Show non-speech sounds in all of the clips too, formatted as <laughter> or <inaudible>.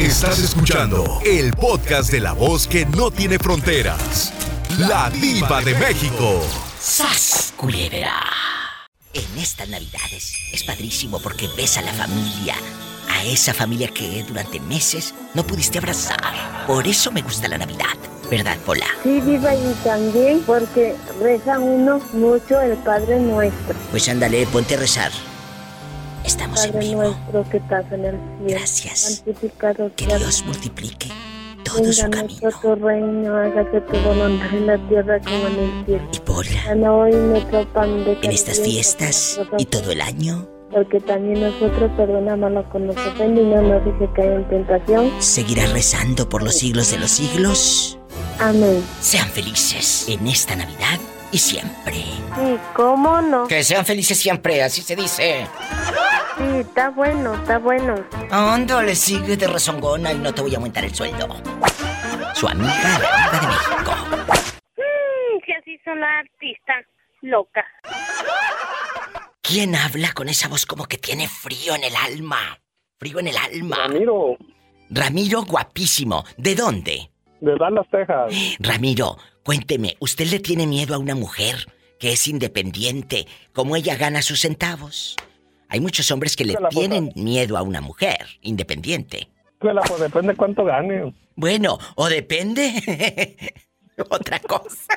Estás escuchando el podcast de la voz que no tiene fronteras. La diva de México. ¡Sas, culebra! En estas navidades es padrísimo porque ves a la familia, a esa familia que durante meses no pudiste abrazar. Por eso me gusta la Navidad, ¿verdad, Pola? Sí, viva y también porque reza uno mucho el Padre Nuestro. Pues ándale, ponte a rezar. Estamos Padre en vivo. nuestro que estás en el cielo. Gracias. Que Dios multiplique todo Venga su camino. tu reino, hágase tu voluntad en la tierra como en el cielo. Y Danos hoy nuestro pan de en estas fiestas y todo el año, Porque también nosotros perdonamos a los que ofenden y no nos deje caer en tentación. seguirás rezando por los siglos de los siglos. Amén. Sean felices en esta Navidad y siempre. Sí, ¿cómo no? Que sean felices siempre, así se dice. Sí, está bueno, está bueno. Ándale, sigue de rezongona y no te voy a aumentar el sueldo. Su amiga, la de México. Mm, que así son las artistas locas. ¿Quién habla con esa voz como que tiene frío en el alma? Frío en el alma. Ramiro, Ramiro, guapísimo. ¿De dónde? de Dallas, Texas. Ramiro, cuénteme, ¿usted le tiene miedo a una mujer que es independiente, como ella gana sus centavos? Hay muchos hombres que le tienen miedo a una mujer independiente. Pues, pues depende cuánto gane. Bueno, o depende. <laughs> Otra cosa.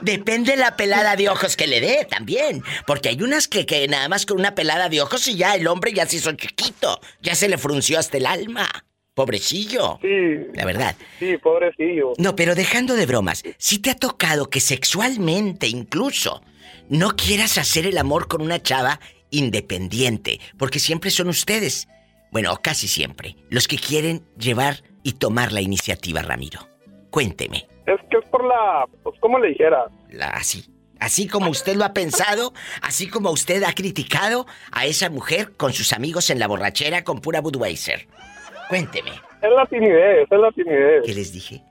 Depende la pelada de ojos que le dé también. Porque hay unas que, que nada más con una pelada de ojos y ya el hombre ya se hizo chiquito. Ya se le frunció hasta el alma. Pobrecillo. Sí, La verdad. sí, pobrecillo. No, pero dejando de bromas, si te ha tocado que sexualmente incluso no quieras hacer el amor con una chava independiente, porque siempre son ustedes, bueno, casi siempre, los que quieren llevar y tomar la iniciativa, Ramiro. Cuénteme, Es que es por la, pues como le dijera, la, así, así como usted lo ha pensado, así como usted ha criticado a esa mujer con sus amigos en la borrachera con pura Budweiser. Cuénteme. es la timidez, es la timidez. ¿Qué les dije?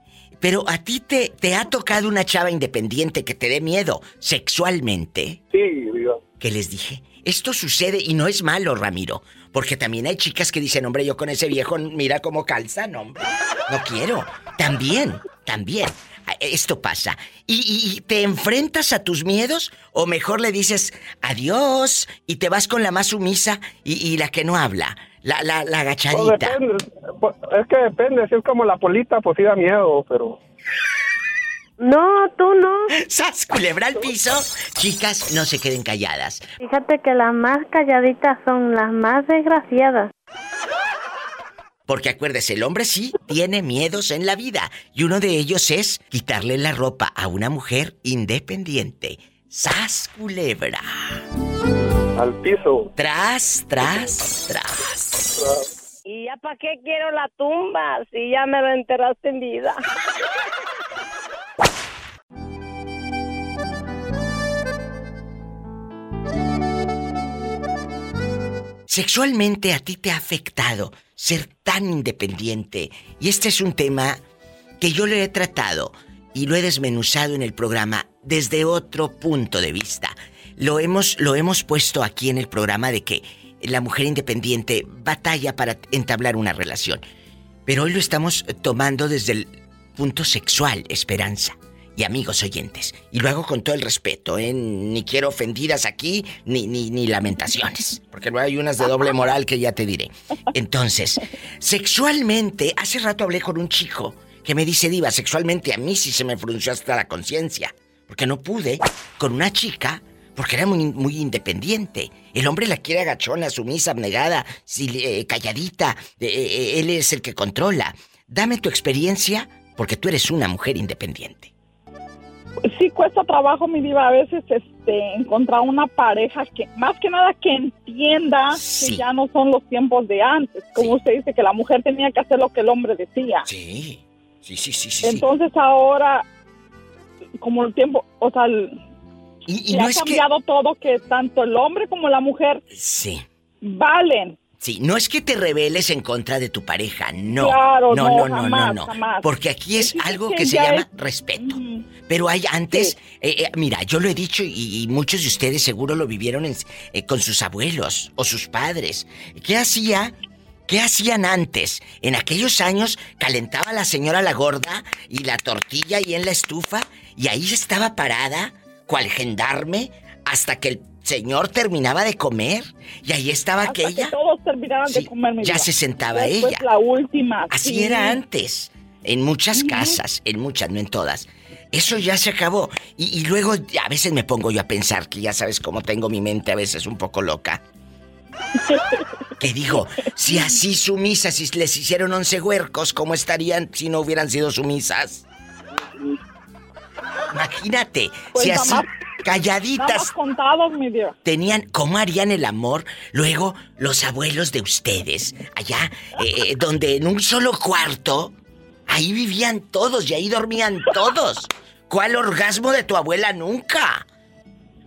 Pero a ti te, te ha tocado una chava independiente que te dé miedo sexualmente. Sí, digo. ¿Qué les dije? Esto sucede y no es malo, Ramiro. Porque también hay chicas que dicen, hombre, yo con ese viejo, mira cómo calza, no, hombre. No quiero. También, también. Esto pasa. ¿Y, y- y te enfrentas a tus miedos? ¿O mejor le dices adiós y te vas con la más sumisa y, y la que no habla? La, la, la Pues agachadita. depende, pues, es que depende, si es como la polita, pues sí da miedo, pero... <laughs> No, tú no. <laughs> ¡Sas! Culebra al piso. Chicas, no se queden calladas. Fíjate que las más calladitas son las más desgraciadas. Porque acuérdese, el hombre sí tiene miedos en la vida. Y uno de ellos es quitarle la ropa a una mujer independiente. ¡Sas, culebra! Al piso. Tras, tras, tras. ¿Y ya para qué quiero la tumba si ya me lo enterraste en vida? Sexualmente a ti te ha afectado ser tan independiente. Y este es un tema que yo le he tratado y lo he desmenuzado en el programa desde otro punto de vista. Lo hemos, lo hemos puesto aquí en el programa de que la mujer independiente batalla para entablar una relación. Pero hoy lo estamos tomando desde el punto sexual, Esperanza. Y amigos oyentes, y lo hago con todo el respeto, ¿eh? Ni quiero ofendidas aquí, ni, ni, ni lamentaciones, porque luego hay unas de doble moral que ya te diré. Entonces, sexualmente, hace rato hablé con un chico que me dice, Diva, sexualmente a mí sí se me frunció hasta la conciencia, porque no pude con una chica porque era muy, muy independiente. El hombre la quiere agachona, sumisa, abnegada, eh, calladita. eh, eh, él es el que controla. Dame tu experiencia, porque tú eres una mujer independiente. sí cuesta trabajo, mi diva, a veces este, encontrar una pareja que, más que nada, que entienda Sí. que ya no son los tiempos de antes. Como Sí. usted dice, que la mujer tenía que hacer lo que el hombre decía. Sí, sí, sí, sí, sí. Entonces ahora, como el tiempo, o sea, el- Y, y no ha es que... cambiado todo, que tanto el hombre como la mujer Sí, valen. sí, no es que te rebeles en contra de tu pareja, no. Claro, no, no, no, no, jamás, no, no. jamás. Porque aquí es algo que se llama es- respeto. Ujú. Pero hay antes, Sí. eh, eh, mira, yo lo he dicho y, y muchos de ustedes seguro lo vivieron en- eh, con sus abuelos o sus padres. ¿Qué hacía ¿Qué hacían antes? En aquellos años calentaba la señora la gorda y la tortilla ahí en la estufa y ahí estaba parada, cual gendarme, hasta que el señor terminaba de comer y ahí estaba Hasta aquella. que todos terminaran Sí, de comer, mi ya se sentaba Después ella. la última. Así sí. era antes. En muchas casas, en muchas, no en todas. Eso ya se acabó. Y, y luego a veces me pongo yo a pensar que ya sabes cómo tengo mi mente a veces un poco loca. <laughs> Que digo, si así sumisas, si les hicieron once huercos, ¿cómo estarían si no hubieran sido sumisas? Imagínate, Pues si así calladitas contados, mi diva. tenían, ¿cómo harían el amor? Luego, los abuelos de ustedes, allá, eh, eh, donde en un solo cuarto, ahí vivían todos y ahí dormían todos. ¿Cuál orgasmo de tu abuela nunca?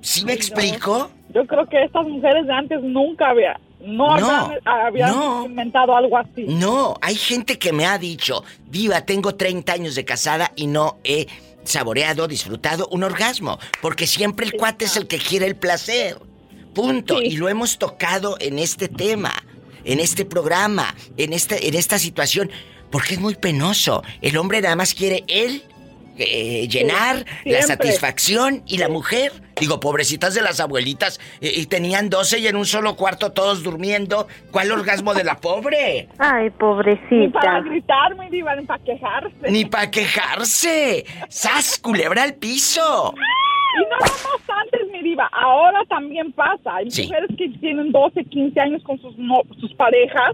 ¿Sí me explico? Yo creo que estas mujeres de antes nunca había, no, No, habían, habían no. inventado algo así. No, hay gente que me ha dicho, Diva, tengo 30 años de casada y no he saboreado, disfrutado un orgasmo, porque siempre el cuate es el que quiere el placer. Punto. Sí. Y lo hemos tocado en este tema, en este programa, en este, en esta situación, porque es muy penoso. El hombre nada más quiere él eh, llenar la satisfacción y la mujer. Digo, pobrecitas de las abuelitas, eh, y tenían 12 y en un solo cuarto todos durmiendo. ¿Cuál orgasmo de la pobre? Ay, Ni para pobrecita. gritar, mi diva, ni para quejarse. Ni para quejarse. ¡Sas, culebra al piso! Y no nomás antes, mi diva, ahora también pasa. Hay Sí. mujeres que tienen 12, 15 años con sus, no- sus parejas,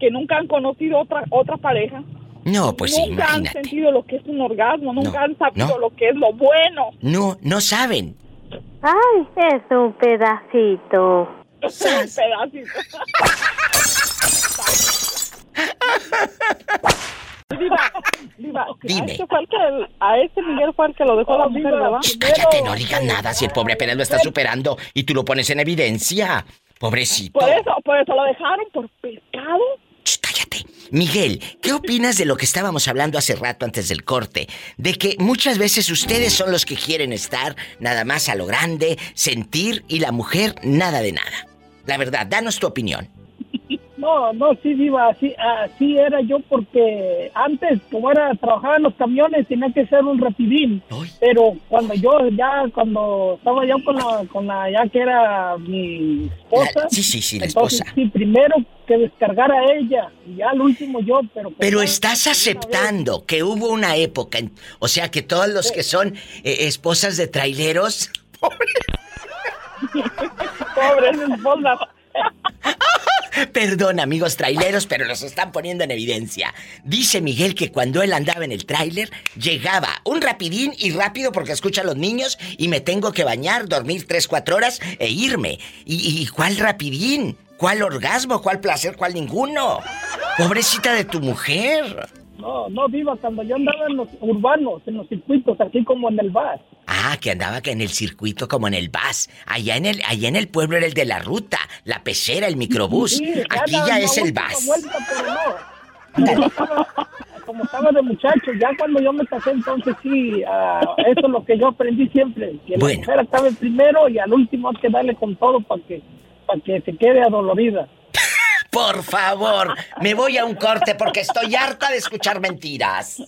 que nunca han conocido otra, otra pareja. No, pues sí, nunca han imagínate. sentido lo que es un orgasmo, nunca No, han sabido no. lo que es lo bueno. No, no saben. Ay, es un pedacito. Sas. Pedacito. <laughs> Diva, diva, Dime. A este, fue el que, a este Miguel fue el que lo dejó la mujer, ¿verdad? Shh, cállate, no digas nada si el pobre apenas lo está superando y tú lo pones en evidencia. Pobrecito. Por eso, por eso lo dejaron por pecado. Miguel, ¿qué opinas de lo que estábamos hablando hace rato antes del corte? De que muchas veces ustedes son los que quieren estar nada más a lo grande, sentir y la mujer nada de nada. La verdad, danos tu opinión. No, no, sí, Diva, así, así era yo porque antes, como era, trabajaba en los camiones, tenía que ser un rapidín. Ay. Pero cuando yo ya, cuando estaba yo con la, con la ya que era mi esposa. La- sí, sí, sí, la entonces, esposa. Sí, primero que descargara ella y ya al último yo, pero... pues, Pero estás aceptando que hubo una época, en- o sea que todos los que son eh, esposas de traileros, <laughs> Pobres <laughs> esposas. <laughs> perdón amigos traileros, pero los están poniendo en evidencia. Dice Miguel que cuando él andaba en el tráiler, llegaba un rapidín y rápido porque escucha a los niños y me tengo que bañar, dormir tres, cuatro horas e irme. ¿Y, y cuál rapidín? ¿Cuál orgasmo? ¿Cuál placer? ¿Cuál ninguno? Pobrecita de tu mujer. No, no, Diva, cuando yo andaba en los urbanos, en los circuitos, así como en el bar. Ah, que andaba que en el circuito como en el bus. Allá en el, allá en el pueblo era el de la ruta, la pecera, el microbús. Sí, Aquí ya una es el bus. vuelta, pero no. Como estaba, de muchacho, ya cuando yo me casé, entonces sí, ah, eso es lo que yo aprendí siempre. Que Bueno. la mujer acabe primero y al último hay que darle con todo para que, para que se quede adolorida. Por favor, me voy a un corte porque estoy harta de escuchar mentiras.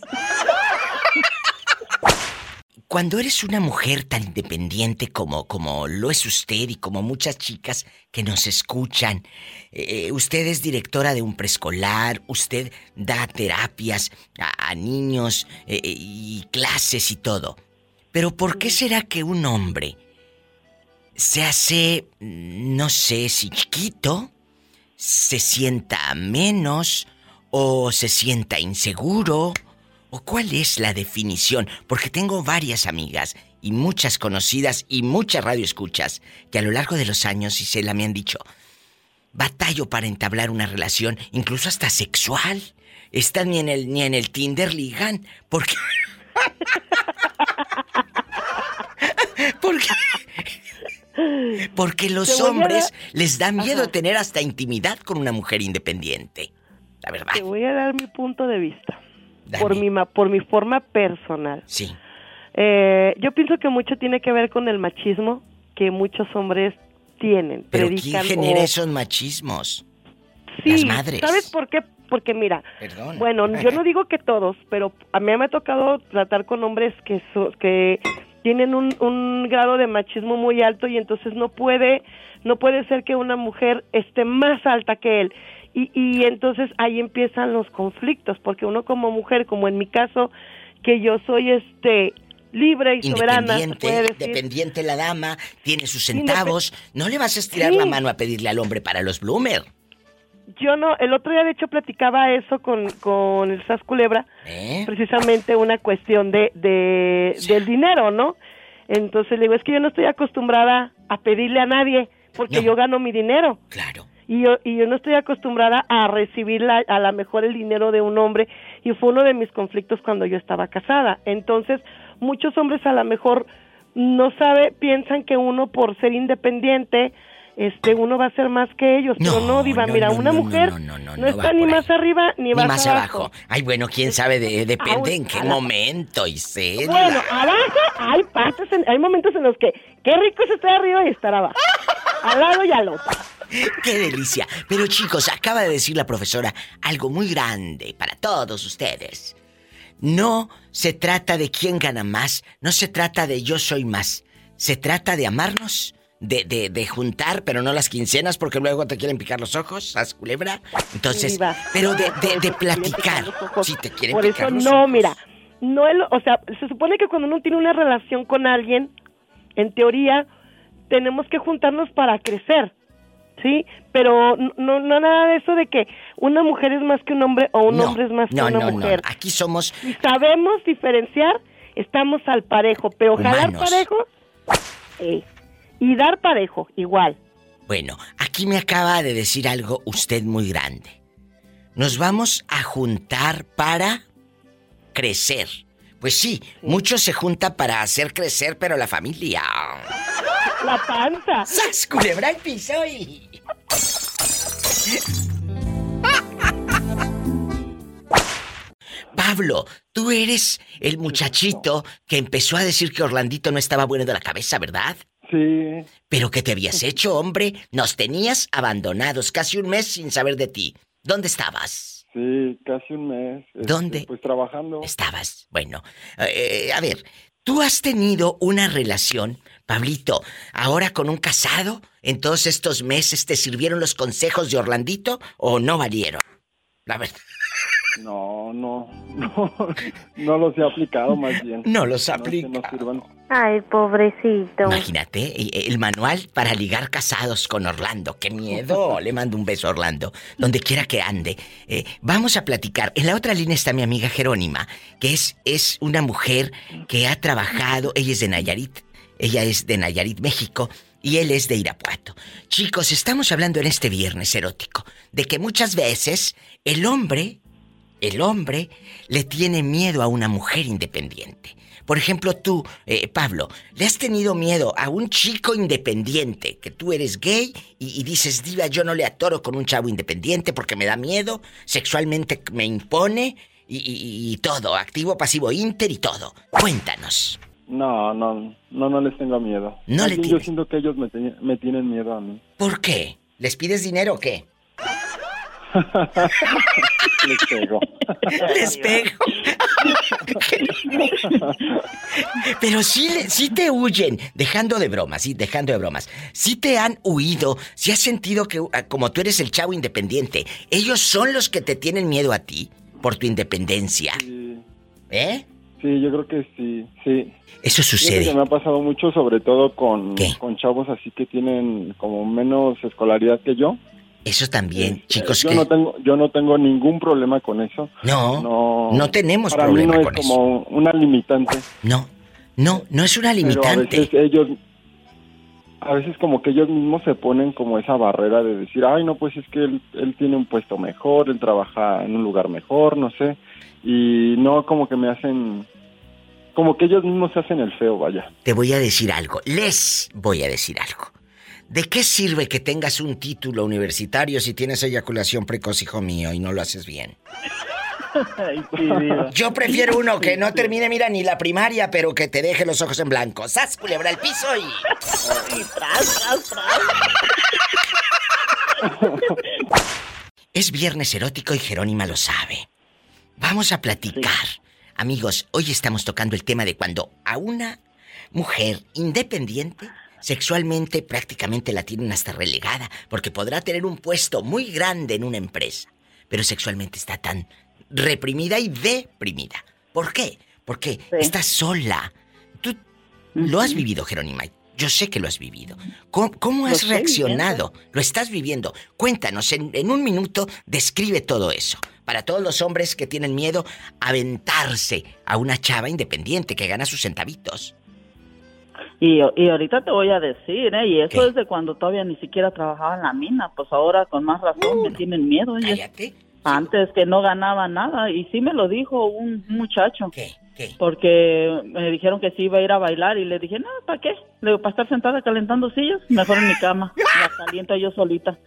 Cuando eres una mujer tan independiente como, como lo es usted y como muchas chicas que nos escuchan, eh, usted es directora de un preescolar, usted da terapias a, a niños eh, y clases y todo. Pero ¿por qué será que un hombre se hace, mm, no sé si chiquito, se sienta menos o se sienta inseguro? ¿O cuál es la definición? Porque tengo varias amigas y muchas conocidas y muchas radioescuchas que a lo largo de los años, Isela, me han dicho, batallo para entablar una relación, incluso hasta sexual. Están ni en el, ni en el Tinder ligan, porque... <laughs> porque... Porque los hombres dar- les da miedo Ajá. tener hasta intimidad con una mujer independiente. La verdad. Te voy a dar mi punto de vista. Dame. Por mi, por mi forma personal. Sí. Eh, yo pienso que mucho tiene que ver con el machismo que muchos hombres tienen. Pero predican ¿quién genera o- esos machismos? Sí, Las madres. ¿sabes por qué? Porque mira, Perdón. bueno, yo no <laughs> digo que todos, pero a mí me ha tocado tratar con hombres que so- que tienen un, un grado de machismo muy alto y entonces no puede no puede ser que una mujer esté más alta que él. Y, y entonces ahí empiezan los conflictos, porque uno como mujer, como en mi caso, que yo soy este libre y soberana, Independiente, dependiente la dama, tiene sus centavos. No le vas a estirar la mano a pedirle al hombre para los bloomer. Yo no, el otro día de hecho platicaba eso con, con el Sas Culebra, ¿Eh? precisamente una cuestión de, de del dinero, ¿no? Entonces le digo, es que yo no estoy acostumbrada a pedirle a nadie, porque No. yo gano mi dinero. Claro. Y yo, y yo no estoy acostumbrada a recibir la- a lo mejor el dinero de un hombre y fue uno de mis conflictos cuando yo estaba casada. Entonces, muchos hombres a lo mejor no sabe, piensan que uno por ser independiente, este, uno va a ser más que ellos, pero No, no, diva, no, mira, no, una no, mujer no, no, no, no, no está ni más arriba ni, Ni más, abajo. Ay, bueno, quién sabe, de- <laughs> depende en qué momento, Isela. Bueno, abajo hay partes, en- hay momentos en los que qué rico es estar arriba y estar abajo, al lado y al otro. <laughs> ¡Qué delicia! Pero chicos, acaba de decir la profesora algo muy grande para todos ustedes. No se trata de quién gana más, no se trata de yo soy más. Se trata de amarnos, de, de, de juntar, pero no las quincenas porque luego te quieren picar los ojos, ¿sabes, culebra? Entonces, pero de, de, platicar. Si te quieren Por picar eso los no, ojos. mira, no el- o sea, se supone que cuando uno tiene una relación con alguien, en teoría tenemos que juntarnos para crecer, ¿sí? Pero no, no nada de eso de que una mujer es más que un hombre o un No, hombre es más no, que una no, no. mujer. Aquí somos Si sabemos diferenciar, estamos al parejo, pero jalar Humanos. parejo eh, y dar parejo, igual. Bueno, aquí me acaba de decir algo usted muy grande. Nos vamos a juntar para crecer. Pues sí, muchos se juntan para hacer crecer, pero la familia. La panza. ¡Sas, culebra el piso y... Pablo, tú eres el muchachito que empezó a decir que Orlandito no estaba bueno de la cabeza, ¿verdad? Sí, ¿Pero qué te habías <laughs> hecho, hombre? Nos tenías abandonados casi un mes sin saber de ti. ¿Dónde estabas? sí, casi un mes. este, ¿Dónde? Pues trabajando. Estabas. Bueno, eh, a ver, ¿tú has tenido una relación, Pablito, ahora con un casado? ¿En todos estos meses te sirvieron los consejos de Orlandito o no valieron? La verdad. No, no, <laughs> no, no los he aplicado más bien. No los No es que no aplica. sirvan. Ay, pobrecito. Imagínate, eh, el manual para ligar casados con Orlando. ¡Qué miedo! <laughs> Le mando un beso a Orlando, donde quiera que ande. Eh, vamos a platicar. En la otra línea está mi amiga Jerónima, que es, es una mujer que ha trabajado. Ella es de Nayarit. Ella es de Nayarit, México. Y él es de Irapuato. Chicos, estamos hablando en este viernes erótico de que muchas veces el hombre el hombre le tiene miedo a una mujer independiente. Por ejemplo, tú, eh, Pablo, le has tenido miedo a un chico independiente, que tú eres gay y, y dices, diva, yo no le atoro con un chavo independiente porque me da miedo, sexualmente me impone y, y- y todo, activo, pasivo, inter y todo. Cuéntanos. No, no, no, no les tengo miedo. No le Yo siento que ellos me, me tienen miedo a mí. ¿Por qué? ¿Les pides dinero o qué? <laughs> Les pego. Les pego. <laughs> Pero sí, le- sí te huyen, dejando de bromas, sí, dejando de bromas. Sí te han huido, sí has sentido que, ah, como tú eres el chavo independiente, ellos son los que te tienen miedo a ti por tu independencia. Sí, ¿Eh? sí, yo creo que sí, sí. Eso sucede. que me ha pasado mucho, sobre todo con, ¿Qué? con chavos así que tienen como menos escolaridad que yo. Eso también, Este, chicos, yo que... no tengo, yo no tengo ningún problema con eso. No, No, no tenemos para problema mí no con es eso. como una limitante. No, no, no es una Pero a limitante. veces ellos, a veces como que ellos mismos se ponen como esa barrera de decir, ay, no, pues es que él, él tiene un puesto mejor, él trabaja en un lugar mejor, no sé, y no como que me hacen, como que ellos mismos se hacen el feo, vaya. Te voy a decir algo, les voy a decir algo. ¿De qué sirve que tengas un título universitario si tienes eyaculación precoz, hijo mío, y no lo haces bien? Yo prefiero uno que no termine, mira, ni la primaria, pero que te deje los ojos en blanco. ¡Sas, culebra el piso y... Es viernes erótico y Jerónima lo sabe. Vamos a platicar. Amigos, hoy estamos tocando el tema de cuando a una mujer independiente sexualmente prácticamente la tienen hasta relegada, porque podrá tener un puesto muy grande en una empresa, pero sexualmente está tan reprimida y deprimida. ¿Por qué? Porque está sola. Tú lo has vivido, Jerónima. Yo sé que lo has vivido. ¿Cómo, has reaccionado? Lo estás viviendo. Cuéntanos, en, en, un minuto, describe todo eso. Para todos los hombres que tienen miedo a aventarse a una chava independiente que gana sus centavitos. Y, y ahorita te voy a decir, ¿eh? Y eso es de cuando todavía ni siquiera trabajaba en la mina. Pues ahora con más razón me tienen miedo. Cállate. Antes que no ganaba nada. Y sí me lo dijo un muchacho. ¿Qué? ¿Qué? Porque me dijeron que sí iba a ir a bailar y le dije, no, ¿para qué? Le digo, para estar sentada calentando sillas, mejor en mi cama. <laughs> La caliento yo solita.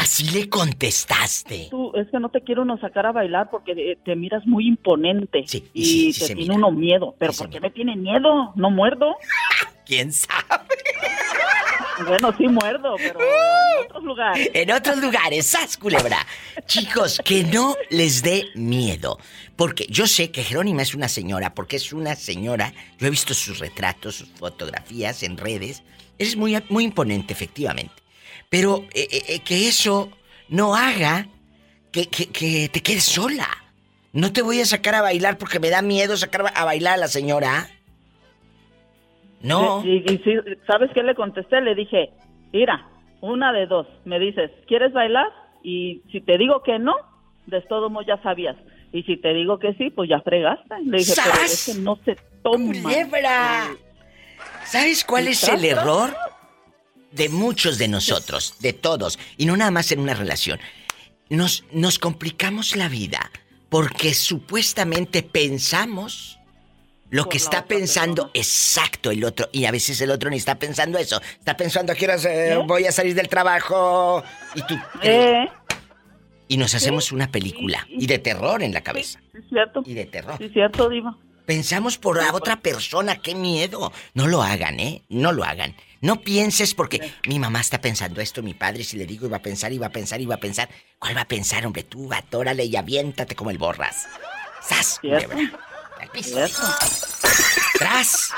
Así le contestaste. Tú, es que no te quiero uno sacar a bailar porque te miras muy imponente. Sí, y sí, sí te tiene mira. uno miedo. ¿Pero por qué me tiene miedo? ¿No muerdo? <laughs> ¿Quién sabe? <laughs> Bueno, sí muerdo, pero en otros lugares. En otros lugares, ¡sas, culebra! Chicos, que no les dé miedo. Porque yo sé que Jerónima es una señora, porque es una señora. Yo he visto sus retratos, sus fotografías en redes. Es muy, muy imponente, efectivamente. Pero eh, eh, eh, que eso no haga que, que- que te quedes sola. No te voy a sacar a bailar porque me da miedo sacar a bailar a la señora. No. Y, ¿sabes qué le contesté? Le dije, mira, una de dos. Me dices, ¿quieres bailar? Y si te digo que no, de todo modo ya sabías. Y si te digo que sí, pues ya fregaste. Le dije, pero ¡Sas! es que no se toma. ¡Culebra! ¿Sabes cuál es el error? De muchos de nosotros, de todos, y no nada más en una relación. Nos, nos complicamos la vida porque supuestamente pensamos lo que está pensando exacto el otro, y a veces el otro ni está pensando eso. Está pensando a qué horas eh, ¿Eh? voy a salir del trabajo y tú. Eh, Y nos hacemos una película y de terror en la cabeza. sí, es cierto. Y de terror. Sí, es cierto, Diva. Pensamos por la otra persona, qué miedo. No lo hagan, ¿eh? No lo hagan. No pienses porque mi mamá está pensando esto, mi padre, si le digo iba a pensar, iba a pensar, iba a pensar. ¿Cuál va a pensar, hombre? Tú, atórale y aviéntate como el borras. ¡Sas! Al piso. ¿Cierto? ¡Tras!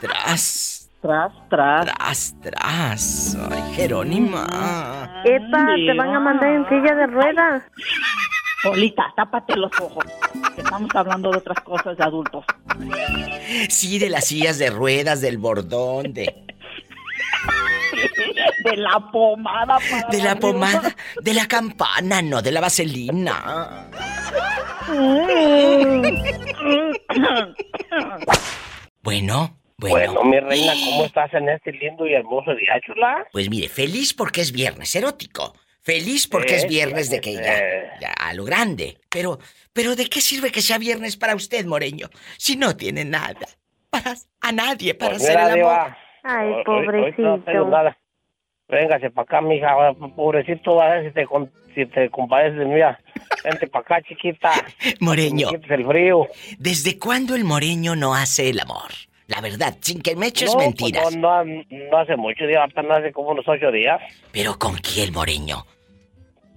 ¡Tras! Tras, tras. ¡Tras! ¡Tras! ¡Ay, Jerónima! Epa, te van a mandar en silla de ruedas. Polita, tápate los ojos. Estamos hablando de otras cosas de adultos. Sí, de las sillas de ruedas, del bordón, de, <laughs> De la pomada para de la arriba. pomada, de la campana, no de la vaselina. Bueno, bueno. Bueno, mi reina, ¿cómo estás en este lindo y hermoso día, chula? Pues mire, feliz porque es viernes erótico. Feliz porque es viernes de que ya, ya a lo grande. Pero, pero ¿de qué sirve que sea viernes para usted, Moreño? Si no tiene nada. Para, a nadie para Pues hacer mira, el amor. Diva, Ay, pobrecito. nada. Véngase para acá, mija. Pobrecito, a ver si te, con- si te compadeces de mí. Vente para acá, chiquita. <laughs> Moreño, el frío. ¿desde cuándo el Moreño no hace el amor? La verdad, sin que me eches no, pues, mentiras. no, no, no hace mucho, Diva. Apenas hace como unos ocho días. Pero ¿con quién, Moreño?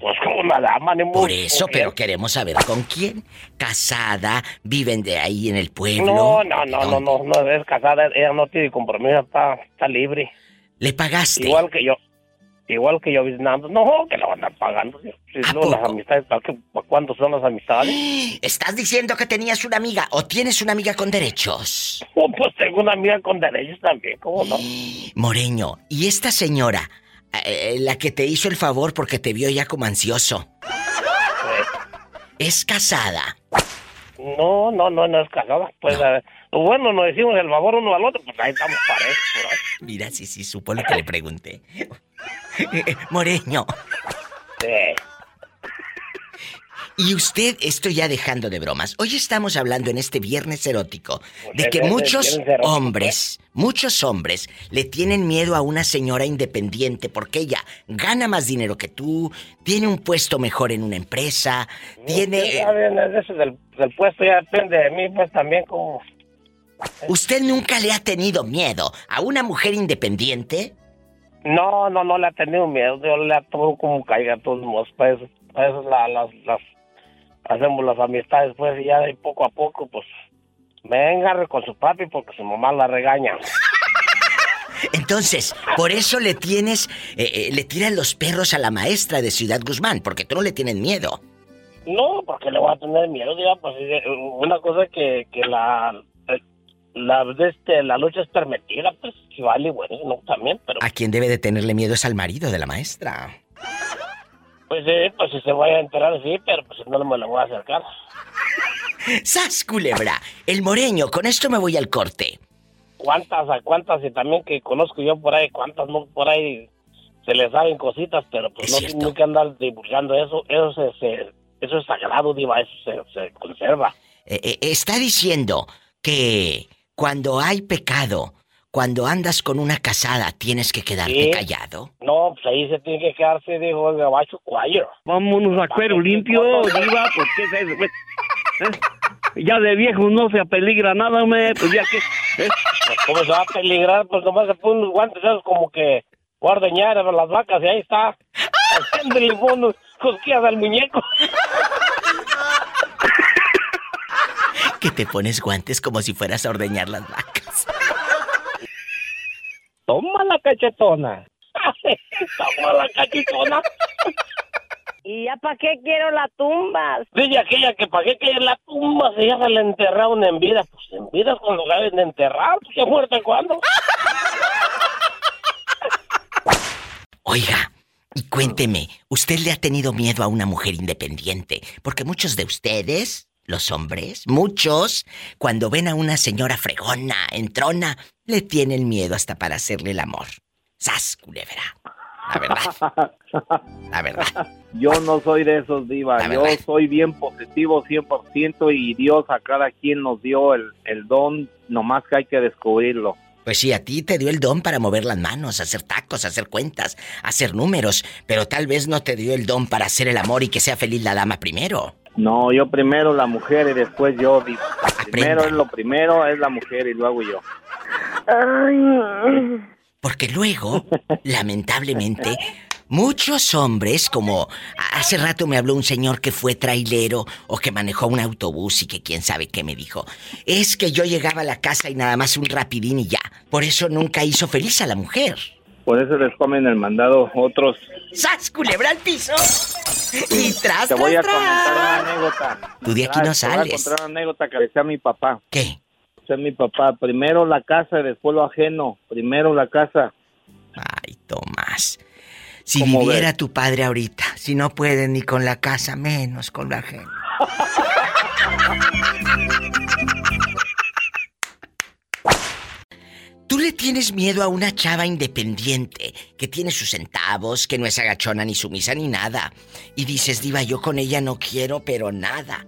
Pues como una dama, ni Por eso, pero queremos saber con quién. Casada, viven de ahí en el pueblo. No, no, no, no, no, no, es casada, ella no tiene compromiso, está, está libre. ¿Le pagaste? Igual que yo.Igual que yo visitando. No, que la van a estar pagando. Si ¿A no, las poco? amistades, ¿para, qué, ¿para cuándo son las amistades? <gasps> ¿Estás diciendo que tenías una amiga o tienes una amiga con derechos? Oh, pues tengo una amiga con derechos también, ¿cómo no? <gasps> Moreño, ¿y esta señora, eh, la que te hizo el favor porque te vio ya como ansioso, es casada? No, no, no, no es casada. Pues eh, bueno, nos decimos el favor uno al otro, pues ahí estamos parejos. Mira, sí, sí, supo lo que le pregunté. <laughs> Moreño. Y usted, esto ya dejando de bromas, hoy estamos hablando en este viernes erótico de Pues que es el muchos erótico, hombres, muchos hombres le tienen miedo a una señora independiente porque ella gana más dinero que tú, tiene un puesto mejor en una empresa, tiene... Eso del, del puesto ya depende de mí, pues también como... ¿Usted nunca le ha tenido miedo a una mujer independiente? No, no, no le ha tenido miedo. Yo le atoro como caiga a todos modos, pues. la- las, las, hacemos las amistades, pues, y ya de poco a poco, pues, venga con su papi porque su mamá la regaña. <laughs> Entonces, por eso le tienes, eh, eh, le tiran los perros a la maestra de Ciudad Guzmán, porque tú no le tienes miedo. No, porque le voy a tener miedo, diga, pues, eh, una cosa que, que la, eh, la, este, la lucha es permitida, pues, si vale, bueno, no, también, pero, A quien debe de tenerle miedo es al marido de la maestra. Pues, eh, pues, si se vaya a enterar, sí, pero, pues, no me lo voy a acercar. ¡Sas, culebra! El moreño, con esto me voy al corte. cuántas, a cuántas y también que conozco yo por ahí, cuántas no por ahí se les saben cositas, pero pues no tienen que andar divulgando eso, eso se, se- eso es sagrado, diva, eso se, se conserva. Eh, eh, está diciendo que cuando hay pecado, cuando andas con una casada, tienes que quedarte Sí. callado. No, pues ahí se tiene que quedarse, dijo el gabacho, cuayo. Vámonos a cuero limpio, diva, ¿por qué es eso? pues? ¿Eh? Ya de viejo no se apeligra nada, me, pues ya que... ¿eh? Pues, ¿Cómo se va a peligrar? Pues nomás se pone unos guantes esos como que guardeñar a las vacas y ahí está. Haciéndole unos cosquillas al muñeco. <laughs> Que te pones guantes como si fueras a ordeñar las vacas. Toma la cachetona. <laughs> Toma la cachetona. ¿Y ya para qué quiero la tumba? Dice aquella que para qué que la tumba si ya se la enterraron en vida. Pues en vida cuando la deben de enterrar. Pues ya muerta cuándo. Oiga, y cuénteme, ¿usted le ha tenido miedo a una mujer independiente? Porque muchos de ustedes, los hombres, muchos, cuando ven a una señora fregona, entrona, le tienen miedo hasta para hacerle el amor. ¡Sas, culebra! La verdad, <laughs> la verdad. Yo no soy de esos divas, yo soy bien positivo 100% y Dios a cada quien nos dio el, el don, nomás que hay que descubrirlo. Pues sí, a ti te dio el don para mover las manos, hacer tacos, hacer cuentas, hacer números, pero tal vez no te dio el don para hacer el amor y que sea feliz la dama primero. No, yo primero la mujer y después yo, diva. Primero es lo primero, es la mujer y luego yo. Porque luego, lamentablemente, muchos hombres, como hace rato me habló un señor que fue trailero o que manejó un autobús y que quién sabe qué me dijo, es que yo llegaba a la casa y nada más un rapidín y ya. Por eso nunca hizo feliz a la mujer. Por eso les comen el mandado otros. ¡Sas, culebra al piso! Y tras, Te voy a tras, comentar una anécdota. Tú de aquí no Ah, Te voy a sales. contar una anécdota que decía mi papá. ¿Qué? Decía mi papá, primero la casa y después lo ajeno. Primero la casa. Ay, Tomás. Si ¿Cómo viviera ves? tu padre ahorita, si no puede ni con la casa, menos con la gente. <laughs> Tú le tienes miedo a una chava independiente, que tiene sus centavos, que no es agachona ni sumisa ni nada. Y dices, diva, yo con ella no quiero, pero nada.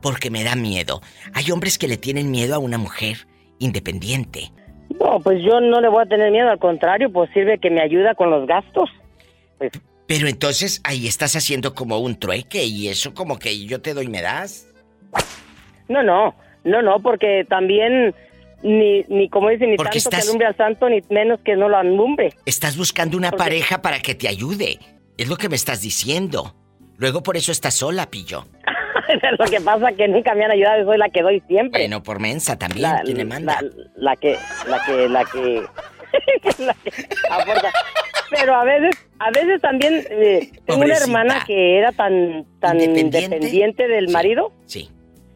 Porque me da miedo. Hay hombres que le tienen miedo a una mujer independiente. No, pues yo no le voy a tener miedo, al contrario, pues sirve que me ayuda con los gastos. Pero entonces ahí estás haciendo como un trueque y eso como que yo te doy y me das. No, no, no, no, porque también ni, ni como dice, ni Porque tanto estás- que alumbre al santo, ni menos que no lo alumbre. Estás buscando una pareja para que te ayude. Es lo que me estás diciendo. Luego por eso estás sola, pillo. <laughs> lo que pasa es que nunca me han ayudado, soy la que doy siempre. Bueno, por mensa también. la, ¿Quién le manda? la- la que, la que, la que, <laughs> la que. Pero a veces, a veces también eh, tengo una hermana que era tan, tan ¿Independiente? dependiente del marido. Sí.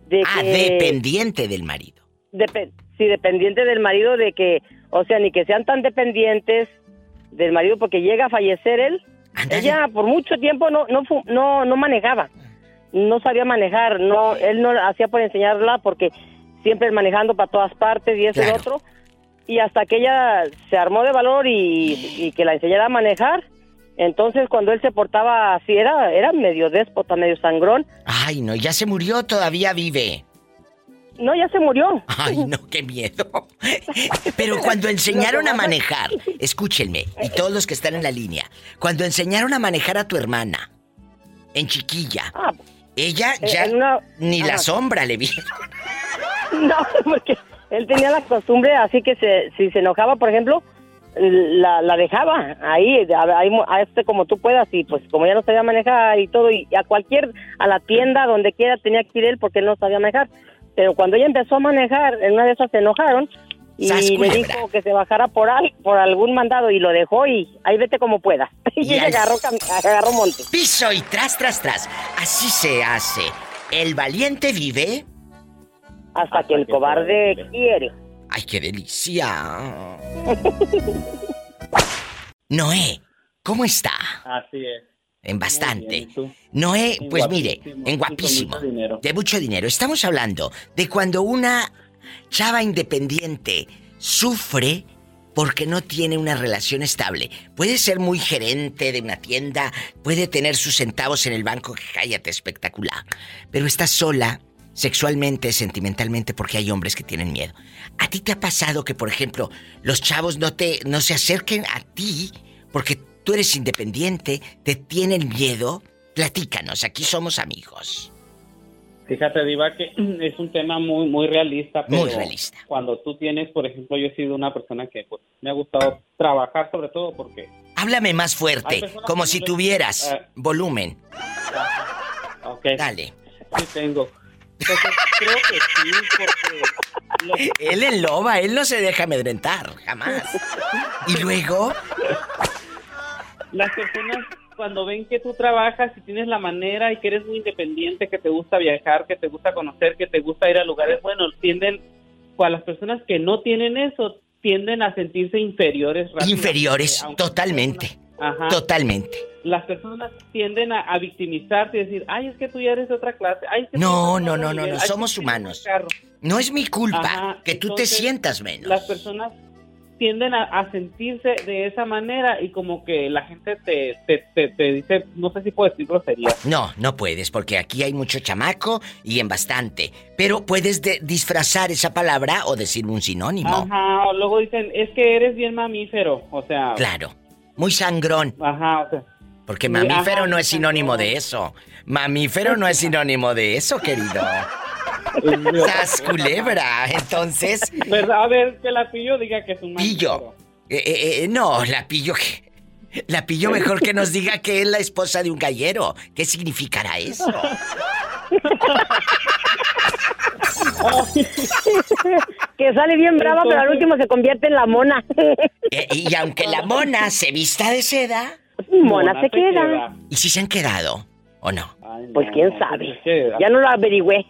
De Ah, que- dependiente del marido. Depe- sí, dependiente del marido de que, o sea, ni que sean tan dependientes del marido porque llega a fallecer él. Ella por mucho tiempo no no no no manejaba. No sabía manejar, no él no hacía por enseñarla porque siempre manejando para todas partes y eso y lo otro. Y hasta que ella se armó de valor y, y que la enseñara a manejar, entonces cuando él se portaba así era era medio déspota, medio sangrón. Ay, no, ya se murió, todavía vive. No, ya se murió. Ay, no, qué miedo. <laughs> Pero cuando enseñaron a manejar, escúchenme, y todos los que están en la línea, cuando enseñaron a manejar a tu hermana, en chiquilla, ella eh, ya una- ni la sombra le vieron. <laughs> No, porque él tenía la costumbre, así que se, si se enojaba, por ejemplo, la, la dejaba ahí, ahí, a este como tú puedas y pues como ya no sabía manejar y todo y a cualquier a la tienda donde quiera tenía que ir él porque él no sabía manejar pero cuando ella empezó a manejar en una de esas se enojaron y le dijo que se bajara por al, por algún mandado y lo dejó y ahí vete como pueda <laughs> y, ella agarró, agarró monte. Piso y tras tras tras. Así se hace. El valiente vive hasta, que el cobarde quiere. ¡Ay, qué delicia! <laughs> Noé, ¿cómo está? Así es. En bastante. Noé, pues mire, en guapísimo. De mucho dinero. Estamos hablando de cuando una chava independiente sufre porque no tiene una relación estable. Puede ser muy gerente de una tienda, puede tener sus centavos en el banco, que cállate espectacular. Pero está sola, sexualmente, sentimentalmente, porque hay hombres que tienen miedo. ¿A ti te ha pasado que, por ejemplo, los chavos no te no se acerquen a ti porque tú eres independiente, te tienen miedo? Platícanos, aquí somos amigos. Fíjate, Diva, que <clears throat> es un tema muy muy realista. muy realista. Cuando tú tienes, por ejemplo, yo he sido una persona que pues, me ha gustado trabajar sobre todo porque... Háblame más fuerte, como si tuvieras eh, volumen. ok. Dale. Sí, tengo creo que sí, porque... Él en loba, él no se deja amedrentar, jamás. Y luego... Las personas cuando ven que tú trabajas y tienes la manera y que eres muy independiente, que te gusta viajar, que te gusta conocer, que te gusta ir a lugares buenos, tienden, a las personas que no tienen eso, tienden a sentirse inferiores. Inferiores, totalmente. Totalmente. Las personas tienden a, victimizarse y decir, ay, es que tú ya eres de otra clase. no, no, no, no, no, somos humanos. No es mi culpa que tú te sientas menos. Las personas tienden a, sentirse de esa manera y como que la gente te, te, dice, no sé si puedo decir grosería. No, no puedes, porque aquí hay mucho chamaco y en bastante. Pero puedes disfrazar esa palabra o decir un sinónimo. Ajá, o luego dicen, es que eres bien mamífero, o sea... Claro. Muy sangrón. Ajá, o sea. Porque mamífero no es sinónimo de eso. Mamífero no es sinónimo de eso, querido. <laughs> Sas culebra, entonces. ¿Verdad? A ver, que la pillo diga que es un Pillo. Eh, eh, eh, no, la pillo que. La pillo mejor que nos diga que es la esposa de un gallero. ¿Qué significará eso? <laughs> que sale bien brava, pero al último se convierte en la mona. Eh, y aunque la mona se vista de seda, mona, se, queda. ¿Y si se han quedado o no? pues quién sabe. Ya no lo averigüé.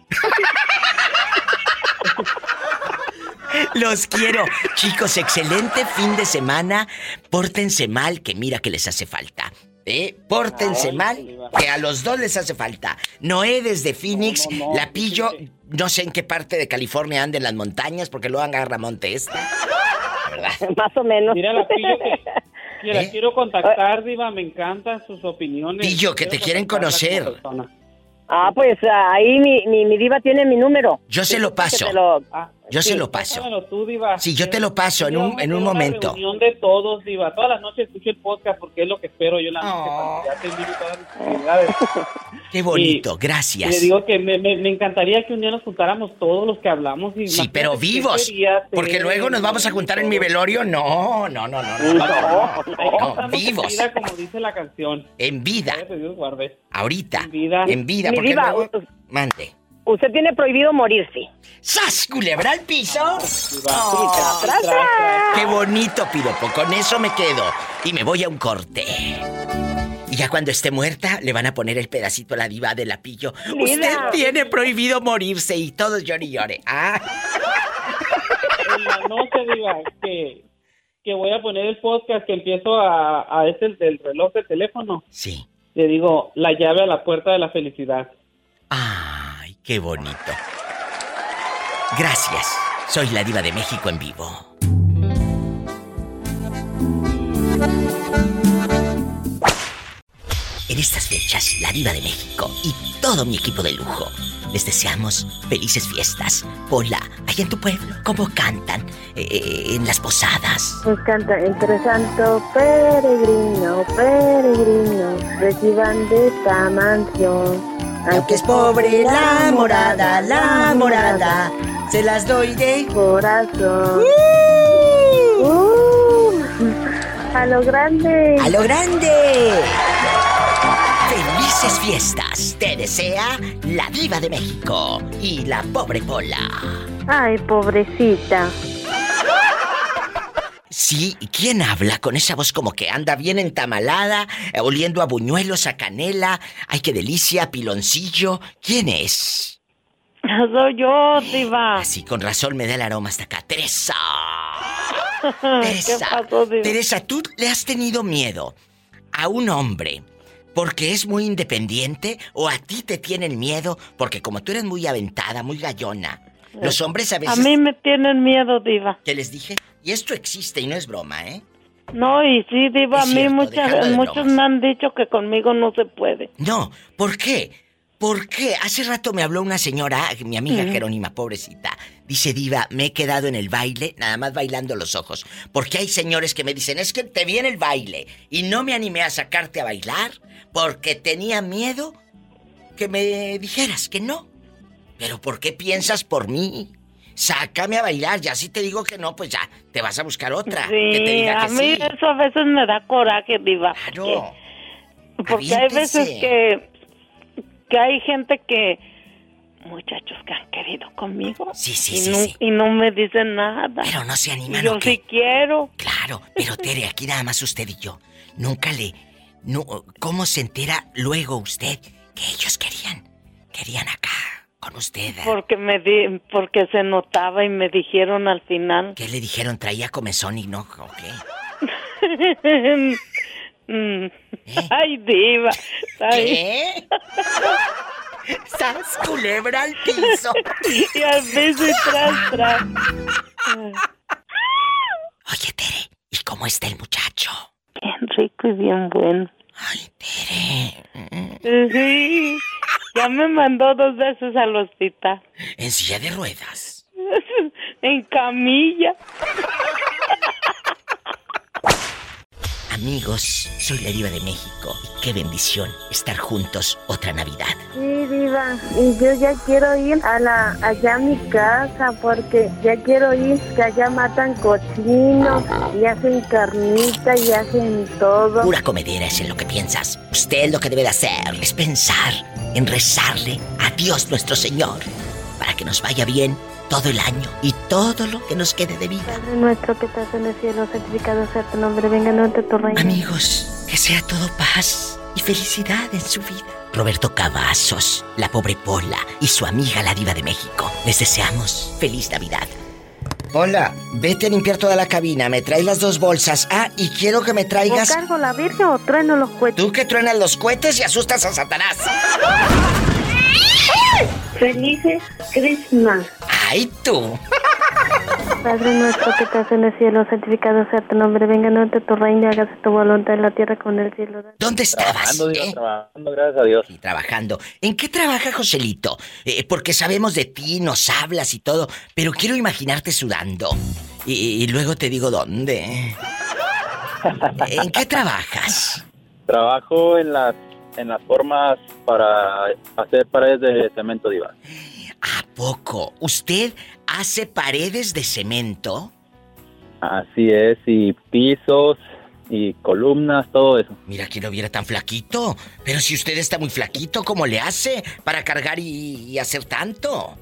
Los quiero. Chicos, excelente fin de semana. Pórtense mal, que mira que les hace falta. ¿Eh? Pórtense mal, que a los dos les hace falta. Noé desde Phoenix, la pillo, no sé en qué parte de California anda en las montañas, porque lo agarra monte este. <laughs> Más o menos. Mira, la pillo que, <laughs> la ¿Eh? quiero contactar, Diva, me encantan sus opiniones. Pillo, que te quieren conocer. Ah, pues ahí mi, mi, diva tiene mi número. Yo se lo paso. Ah, yo se lo paso. Tú, diva. Sí, yo te lo paso en un, en un momento. reunión de todos, Diva. Todas las noches escucho el podcast porque es lo que espero yo la noche. Oh. Ya todas mis actividades. <laughs> Qué bonito, gracias. Le digo que me, me, encantaría que un día nos juntáramos todos los que hablamos. Y sí, pero vivos. Porque luego nos vamos a juntar en mi velorio. No, no, no, no. No, no, vivos. En vida, como dice la canción. En vida. Ahorita. En vida. En vida. Porque diva, luego... Mande. Usted tiene prohibido morirse. ¡Sas, culebra al piso! ¡Qué bonito, piropo! Con eso me quedo. Y me voy a un corte. Y ya cuando esté muerta, le van a poner el pedacito a la diva de la pillo. Usted tiene prohibido morirse y todos llore y llore. Ah. En la noche, diva, que, que voy a poner el podcast que empiezo a, a este del reloj de teléfono. Sí. Le digo, la llave a la puerta de la felicidad. ¡Ay, qué bonito! Gracias. Soy la diva de México en vivo. En estas fechas, la diva de México y todo mi equipo de lujo les deseamos felices fiestas. Hola, allá en tu pueblo, ¿cómo cantan eh, eh, en las posadas? Pues canta entre santo peregrino, peregrino, reciban de esta mansión aunque es pobre la morada, la morada, se las doy de corazón. Uh. Uh. A lo grande. ¡A lo grande! Felices fiestas. Te desea la diva de México y la pobre Pola. Ay, pobrecita. Sí, ¿quién habla con esa voz como que anda bien entamalada, oliendo a buñuelos, a canela? Ay, qué delicia, piloncillo. ¿Quién es? <laughs> Soy yo, diva. Así, con razón me da el aroma hasta acá. Teresa. <laughs> ¿Qué Teresa. pasó? Teresa, ¿tú le has tenido miedo a un hombre porque es muy independiente o a ti te tienen miedo porque como tú eres muy aventada, muy gallona? Los hombres a veces... A mí me tienen miedo, diva. ¿Qué les dije? Y esto existe y no es broma, ¿eh? No, y sí, diva, Es a mí cierto, muchas, muchos me han dicho que conmigo no se puede. No, ¿por qué? ¿Por qué? Hace rato me habló una señora, mi amiga Ujú. Jerónima, pobrecita. Dice, Diva, me he quedado en el baile, nada más bailando los ojos. Porque hay señores que me dicen, es que te vi en el baile y no me animé a sacarte a bailar porque tenía miedo que me dijeras que no. Pero ¿por qué piensas por mí? Sácame a bailar, ya si te digo que no, pues ya, te vas a buscar otra. que te Sí, diga a que mí sí. eso a veces me da coraje, diva. Claro. Porque, porque hay veces que, que hay gente que... Muchachos que han querido conmigo. Sí, sí, y sí, no, sí. Y no me dicen nada. Pero no se animan, yo sí quiero. Claro, pero Tere, aquí nada más usted y yo. Nunca le... No, ¿Cómo se entera luego usted que ellos querían? Querían acá, con usted. Porque me di, porque se notaba y me dijeron al final. ¿Qué le dijeron? ¿Traía comezón y no? ¿O qué? Mm. <laughs> Ay, diva. Ay. ¿Qué? ¿Sas culebra al piso? y al piso y tras, tras. Oye, Tere, ¿y cómo está el muchacho? Bien rico y bien bueno. Ay, Tere. Sí. Ya me mandó dos veces al hospital. En silla de ruedas. <laughs> en camilla. Amigos, soy la diva de México. Qué bendición estar juntos otra Navidad. Sí, diva. Y yo ya quiero ir a la allá a mi casa porque ya quiero ir que allá matan cochino y hacen carnita y hacen todo. Pura comedera es en lo que piensas. Usted lo que debe de hacer es pensar en rezarle a Dios nuestro Señor para que nos vaya bien todo el año y todo lo que nos quede de vida. Padre nuestro que estás en el cielo, santificado sea tu nombre, venga a tu reino. Amigos, que sea todo paz y felicidad en su vida. Roberto Cavazos, la pobre Pola y su amiga la diva de México. Les deseamos feliz Navidad. Hola, vete a limpiar toda la cabina, me traes las dos bolsas. Ah, y quiero que me ¿O traigas... cargo la virgen o trueno los cohetes? Tú que truenas los cohetes y asustas a Satanás. Felices Christmas. ¡Ay, tú! Padre nuestro que estás en el cielo, santificado sea tu nombre, venga a tu reino, hágase tu voluntad en la tierra como en el cielo. ¿Dónde estabas? Trabajando, Diva, eh? trabajando, gracias a Dios. Y trabajando. ¿En qué trabaja Joselito? Eh, porque sabemos de ti, nos hablas y todo, pero quiero imaginarte sudando. Y, y luego te digo dónde. <laughs> ¿En qué trabajas? Trabajo en las en las formas para hacer paredes de cemento, Diva. ¿A poco? ¿Usted hace paredes de cemento? Así es, y pisos y columnas, todo eso. Mira que no viera tan flaquito. Pero si usted está muy flaquito, ¿cómo le hace para cargar y, y hacer tanto?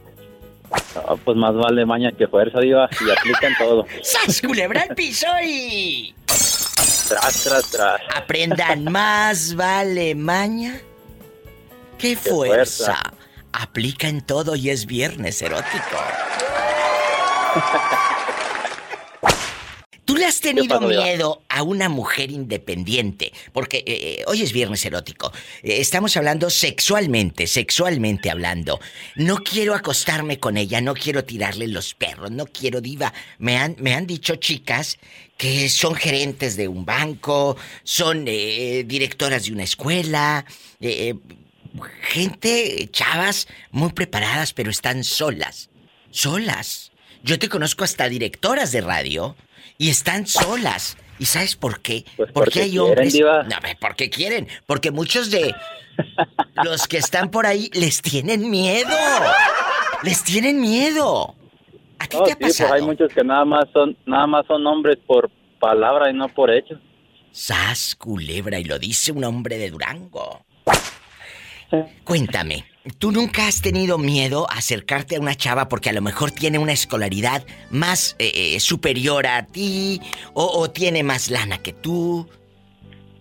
Ah, pues más vale maña que fuerza, Diva, y aplican todo. <laughs> ¡Sas, culebra al piso y... Tras, tras, tras. Aprendan <laughs> más vale maña que fuerza. fuerza. Aplica en todo y es viernes erótico. <laughs> ¿Tú le has tenido miedo a una mujer independiente? Porque eh, eh, hoy es viernes erótico. Eh, estamos hablando sexualmente, sexualmente hablando. No quiero acostarme con ella, no quiero tirarle los perros, no quiero diva. Me han, me han dicho chicas que son gerentes de un banco, son eh, directoras de una escuela, gente, chavas muy preparadas, pero están solas. Solas. Yo te conozco hasta directoras de radio y están solas. ¿Y sabes por qué? Pues porque porque hay quieren, hombres. diva. No, porque quieren. Porque muchos de los que están por ahí les tienen miedo. Les tienen miedo. ¿A ti No, te sí, pues hay muchos que nada más son nada más son hombres por palabra y no por hecho. Sas, culebra, y lo dice un hombre de Durango. Cuéntame, ¿tú nunca has tenido miedo a acercarte a una chava porque a lo mejor tiene una escolaridad más eh, eh, superior a ti o, o tiene más lana que tú?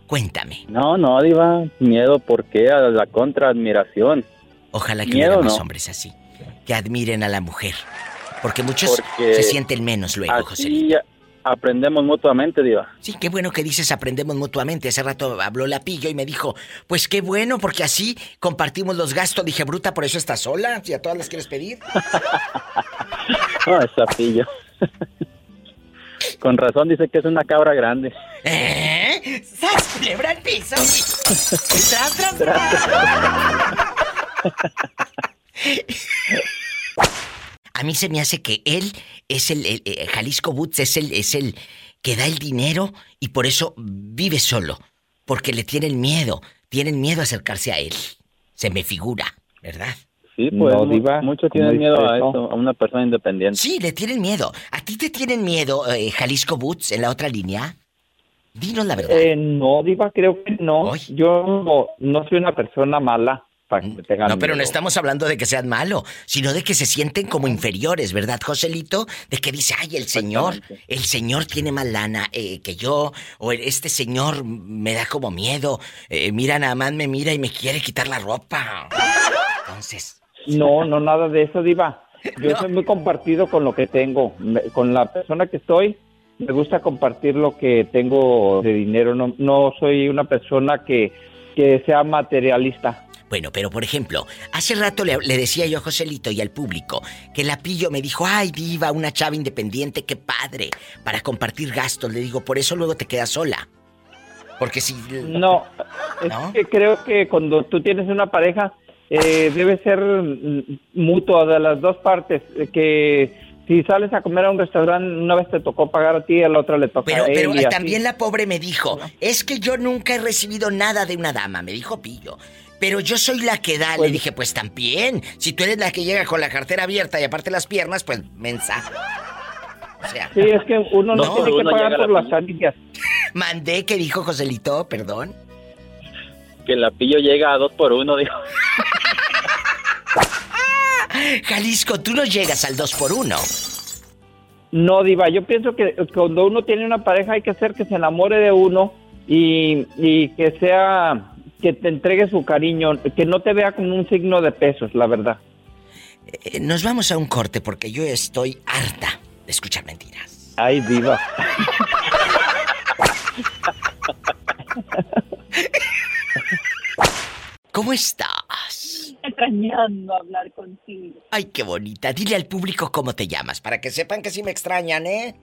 Cuéntame. No, no, Diva, miedo, ¿por qué? A la contra admiración. Ojalá que Miedo, hubiera más no. hombres así, que admiren a la mujer. Porque muchos Porque se sienten menos luego, José. Aprendemos mutuamente, Diva. Sí, qué bueno que dices aprendemos mutuamente. Hace rato habló la pillo y me dijo, pues qué bueno, porque así compartimos los gastos. Dije, bruta, por eso estás sola, si a todas las quieres pedir. <laughs> No, es pillo. Con razón dice que es una cabra grande. ¿Eh? ¡Sas, el piso! ¡Tras, tras, tras! A mí se me hace que él es el, el- eh, Jalisco Boots es el es el que da el dinero y por eso vive solo, porque le tienen miedo, tienen miedo a acercarse a él. Se me figura, ¿verdad? Sí, pues No, Diva, muchos tienen miedo a discreto. eso, a una persona independiente. Sí, le tienen miedo. ¿A ti te tienen miedo, eh, Jalisco Boots, en la otra línea? Dinos la verdad. Eh, no, Diva, creo que no. Yo no, no soy una persona mala para que me tengan No, pero no estamos hablando de que sean malo, sino de que se sienten como inferiores, ¿verdad, Joselito? De que dice, ay, el señor, el señor tiene más lana eh, que yo, o este señor me da como miedo, eh, mira, nada más me mira y me quiere quitar la ropa. Entonces, No, no, nada de eso, Diva. Yo soy muy compartido con lo que tengo. Con la persona que estoy, me gusta compartir lo que tengo de dinero. No, no soy una persona que, que sea materialista. Bueno, pero por ejemplo, hace rato le, le decía yo a Joselito y al público que la pillo me dijo, ay, diva, una chava independiente, qué padre, para compartir gastos. Le digo, por eso luego te quedas sola. Porque si... No, es que creo que cuando tú tienes una pareja, eh, debe ser mm, mutuo de las dos partes. eh, Que si sales a comer a un restaurante, una vez te tocó pagar a ti, a la otra le toca Pero, a él. pero y así. también la pobre me dijo, es que yo nunca he recibido nada de una dama, me dijo Pillo. Pero yo soy la que da. Le dije, pues también. Si tú eres la que llega con la cartera abierta y aparte las piernas, pues mensa. O sea. Sí, es que uno no, No, tiene que uno pagar por la las anillas. <laughs> Mandé que dijo Joselito, perdón. Que la pillo llega a dos por uno, dijo. <laughs> Jalisco, tú no llegas al 2 por 1 No, Diva, yo pienso que cuando uno tiene una pareja hay que hacer que se enamore de uno y, y que sea, que te entregue su cariño, que no te vea como un signo de pesos, la verdad. Eh, nos vamos a un corte porque yo estoy harta de escuchar mentiras. Ay, Diva. ¿Cómo estás? Extrañando hablar contigo. Ay, qué bonita. Dile al público cómo te llamas, para que sepan que sí me extrañan, ¿eh?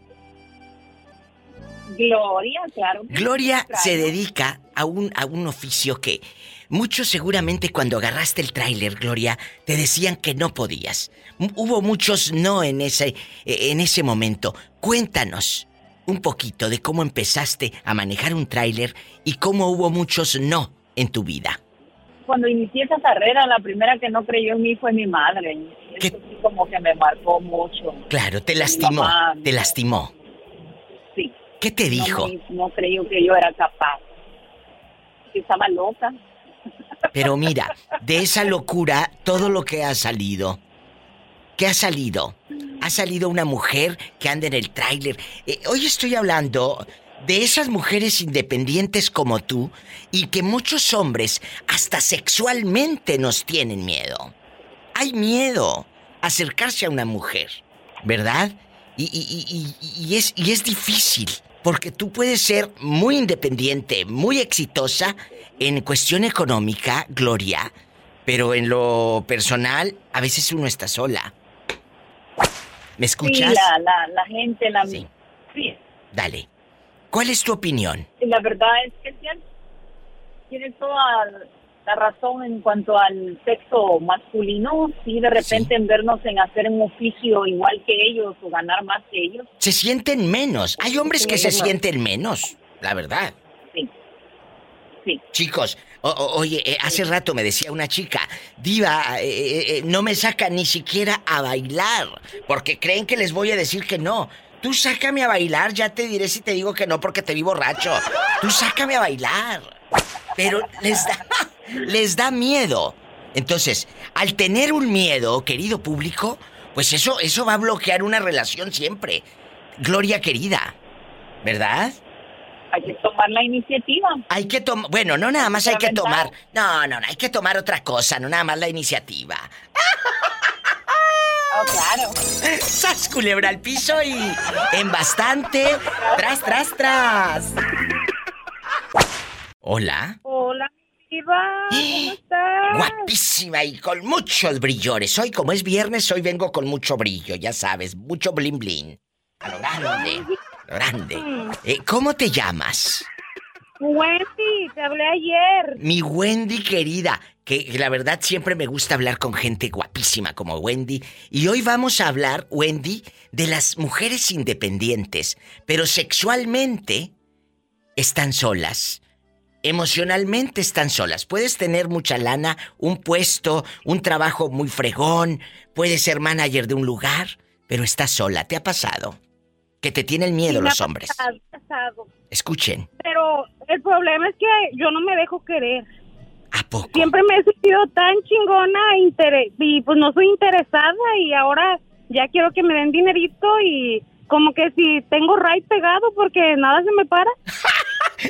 Gloria, claro. Gloria se dedica a un, a un oficio que muchos seguramente cuando agarraste el tráiler, Gloria, te decían que no podías. M- Hubo muchos no en ese, en ese momento. Cuéntanos un poquito de cómo empezaste a manejar un tráiler y cómo hubo muchos no en tu vida. Cuando inicié esa carrera, la primera que no creyó en mí fue mi madre. Y Eso sí como que me marcó mucho. Claro, te lastimó, mamá, te lastimó. ¿Qué te dijo? No, creyó que yo era capaz. Estaba loca. Pero <laughs> mira, de esa locura, todo lo que ha salido. ¿Qué ha salido? Ha salido una mujer que anda en el tráiler. Eh, hoy estoy hablando de esas mujeres independientes como tú y que muchos hombres hasta sexualmente nos tienen miedo. Hay miedo a acercarse a una mujer, ¿verdad? Y, y- y- y- y es, y es difícil, porque tú puedes ser muy independiente, muy exitosa en cuestión económica, Gloria, pero en lo personal, a veces uno está sola. ¿Me escuchas? Sí, la, la, la gente, la... Sí. Dale. ¿Cuál es tu opinión? La verdad es que sí, tiene toda la razón en cuanto al sexo masculino. Sí, de repente en vernos en hacer un oficio igual que ellos o ganar más que ellos. Se sienten menos. Hay hombres que se sienten menos, la verdad. Sí. Sí. Chicos, o- o- oye, eh, hace rato me decía una chica, Diva, eh, eh, eh, no me sacan ni siquiera a bailar, porque creen que les voy a decir que no. Tú sácame a bailar, ya te diré si te digo que no porque te vi borracho. Tú sácame a bailar. Pero les da, les da miedo. Entonces, al tener un miedo, querido público, pues eso, eso va a bloquear una relación siempre. Gloria querida, ¿verdad? Hay que tomar la iniciativa. Hay que tomar, bueno, no nada más hay que tomar, no, no, no, hay que tomar otra cosa, no nada más la iniciativa. Oh, claro. ¡Sas culebra al piso y en bastante! ¡Tras, tras, tras! <laughs> Hola. Hola, Diva. ¿Cómo <gasps> estás? Guapísima y con muchos brillores. Hoy, como es viernes, hoy vengo con mucho brillo, ya sabes, mucho blin blin. A lo grande, a lo grande. Eh, ¿Cómo te llamas? Wendy, te hablé ayer. Mi Wendy querida, que la verdad siempre me gusta hablar con gente guapísima como Wendy. Y hoy vamos a hablar, Wendy, de las mujeres independientes, pero sexualmente están solas. Emocionalmente están solas. Puedes tener mucha lana, un puesto, un trabajo muy fregón, puedes ser manager de un lugar, pero estás sola. ¿Te ha pasado? Que te tienen miedo Sí, los hombres. pasado, pasado. Escuchen. Pero el problema es que yo no me dejo querer. Siempre me he sentido tan chingona y pues no soy interesada y ahora ya quiero que me den dinerito y como que si tengo ray pegado porque nada se me para. <laughs>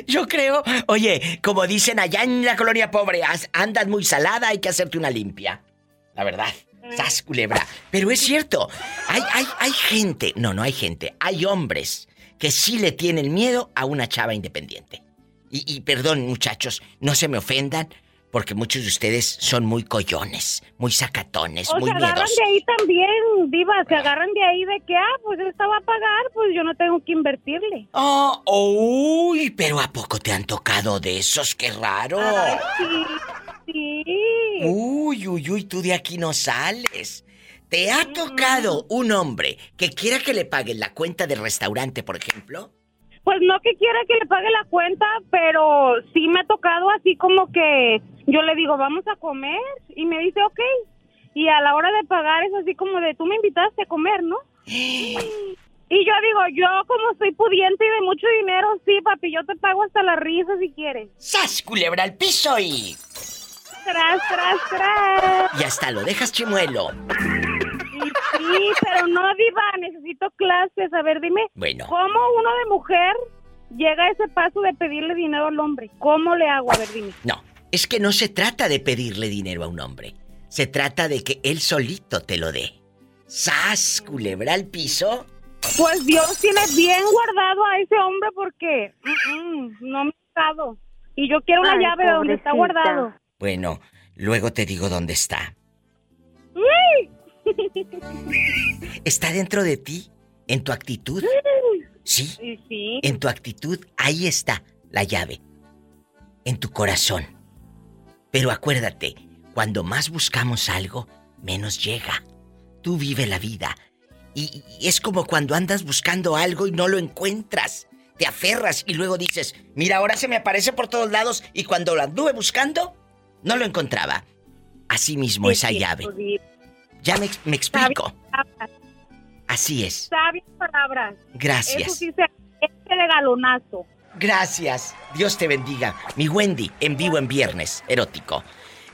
Yo creo, oye, como dicen allá en la colonia pobre, as- andas muy salada, hay que hacerte una limpia. La verdad. Sas, culebra. Pero es cierto, hay, hay, hay gente, no, no hay gente, hay hombres que sí le tienen miedo a una chava independiente. Y, y perdón, muchachos, no se me ofendan, porque muchos de ustedes son muy collones, muy sacatones, O muy se agarran miedosos. de ahí también, diva, se agarran de ahí de que, ah, pues esta va a pagar, pues yo no tengo que invertirle. Oh, uy, pero ¿a poco te han tocado de esos? ¡Qué raro! Ay, sí, sí. Uy, uy, uy, tú de aquí no sales. ¿Te ha tocado un hombre que quiera que le paguen la cuenta del restaurante, por ejemplo? Pues no que quiera que le pague la cuenta, pero sí me ha tocado así como que yo le digo, vamos a comer, y me dice, ok. Y a la hora de pagar es así como de, tú me invitaste a comer, ¿no? <gasps> Y yo digo, yo como soy pudiente y de mucho dinero, sí, papi, yo te pago hasta la risa si quieres. ¡Sas, culebra al piso y... Tras, tras, tras. Y hasta lo dejas chimuelo. <laughs> Sí, pero no, diva, necesito clases. A ver, dime, Bueno. ¿cómo uno de mujer llega a ese paso de pedirle dinero al hombre? ¿Cómo le hago? A ver, dime. No, es que no se trata de pedirle dinero a un hombre. Se trata de que él solito te lo dé. ¡Sas, culebra al piso! Pues Dios tiene bien guardado a ese hombre porque mm, mm, no me ha dado. Y yo quiero una Ay, llave de donde está guardado. Bueno, luego te digo dónde está. ¡Uy! ¿Está dentro de ti? ¿En tu actitud? Sí. Sí. En tu actitud, ahí está la llave. En tu corazón. Pero acuérdate, cuando más buscamos algo, menos llega. Tú vive la vida. Y, y es como cuando andas buscando algo y no lo encuentras. Te aferras y luego dices, mira, ahora se me aparece por todos lados y cuando lo anduve buscando, no lo encontraba. Así mismo esa llave. Ya me, me explico. Así es. Sabias palabras. Gracias. Eso sí se este de galonazo. Gracias. Dios te bendiga. Mi Wendy, en vivo en viernes, erótico.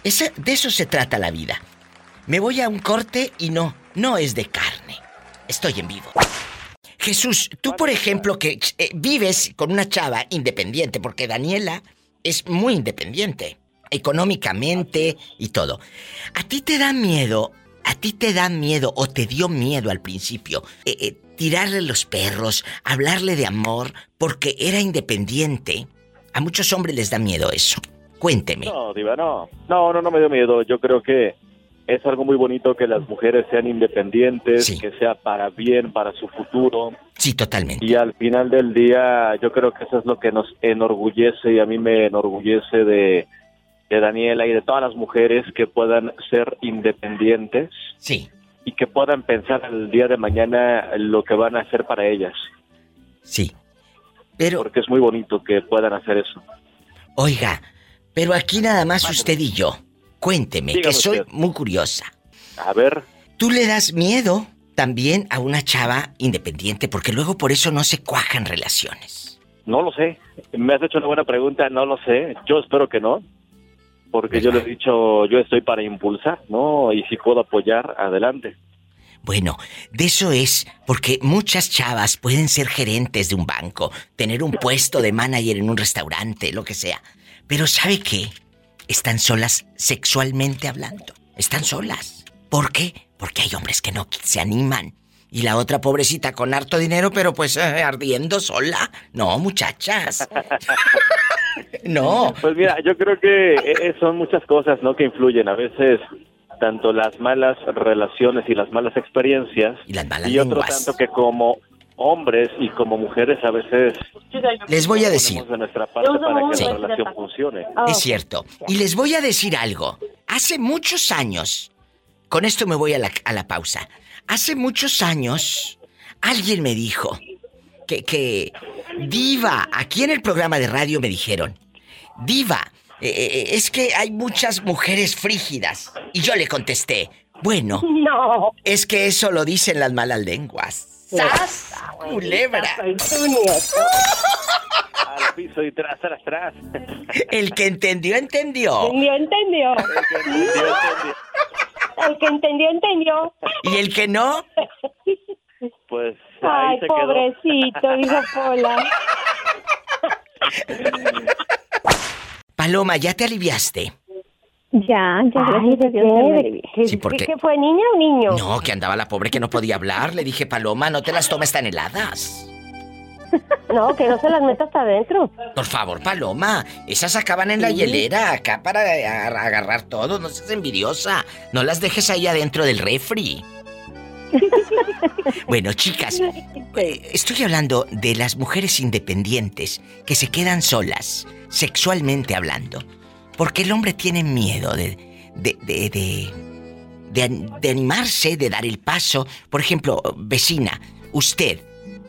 Ese- de eso se trata la vida. Me voy a un corte y no, no es de carne. Estoy en vivo. Jesús, tú por ejemplo que eh, vives con una chava independiente, porque Daniela es muy independiente, económicamente y todo. ¿A ti te da miedo? ¿A ti te da miedo o te dio miedo al principio eh, eh, tirarle los perros, hablarle de amor, porque era independiente? A muchos hombres les da miedo eso. Cuénteme. No, Diva, no. No, no, no me dio miedo. Yo creo que es algo muy bonito que las mujeres sean independientes, que sea para bien, para su futuro. Sí, totalmente. Y al final del día, yo creo que eso es lo que nos enorgullece y a mí me enorgullece de, de Daniela y de todas las mujeres que puedan ser independientes. Sí. Y que puedan pensar el día de mañana lo que van a hacer para ellas. Sí. Pero... Porque es muy bonito que puedan hacer eso. Oiga, pero aquí nada más usted y yo. Cuénteme, que soy usted. muy curiosa. A ver. ¿Tú le das miedo también a una chava independiente? Porque luego por eso no se cuajan relaciones. No lo sé. Me has hecho una buena pregunta, no lo sé. Yo espero que no. Porque yo le he dicho, yo estoy para impulsar, ¿no? Y si puedo apoyar, adelante. Bueno, de eso es, porque muchas chavas pueden ser gerentes de un banco, tener un puesto de manager en un restaurante, lo que sea. Pero ¿sabe qué? Están solas sexualmente hablando. Están solas. ¿Por qué? Porque hay hombres que no se animan. Y la otra pobrecita con harto dinero, pero pues eh, ardiendo sola. No, muchachas. <laughs> no. Pues mira, yo creo que eh, son muchas cosas, ¿no? Que influyen. A veces tanto las malas relaciones y las malas experiencias y, las malas y otro tanto que como hombres y como mujeres a veces les voy a decir de nuestra parte para que la relación funcione. Es cierto. Y les voy a decir algo. Hace muchos años, con esto me voy a la, a la pausa. Hace muchos años, alguien me dijo que, que Diva, aquí en el programa de radio me dijeron, Diva, eh, eh, es que hay muchas mujeres frígidas. Y yo le contesté, bueno, <laughs> no. es que eso lo dicen las malas lenguas. ¡Sas! ¡Culebra! <laughs> Al piso y tras, tras, tras. <laughs> El que entendió, entendió. Entendió, entendió. El que entendió, entendió. ¿Y el que no? Pues. Ay, ahí pobrecito, dijo Pola. Paloma, ¿ya te aliviaste? Ya, ya, gracias a Dios, alivié. Sí, porque- ¿Qué, qué fue, niña o niño? No, que andaba la pobre que no podía hablar. Le dije, Paloma, no te las tomes tan heladas. <laughs> No, que no se las meta hasta adentro. Por favor, Paloma, esas acaban en la hielera, acá para a- agarrar todo. No seas envidiosa. No las dejes ahí adentro del refri. <laughs> Bueno, chicas, eh, estoy hablando de las mujeres independientes que se quedan solas, sexualmente hablando. Porque el hombre tiene miedo de. de. de. de, animarse, de dar el paso. Por ejemplo, vecina, usted.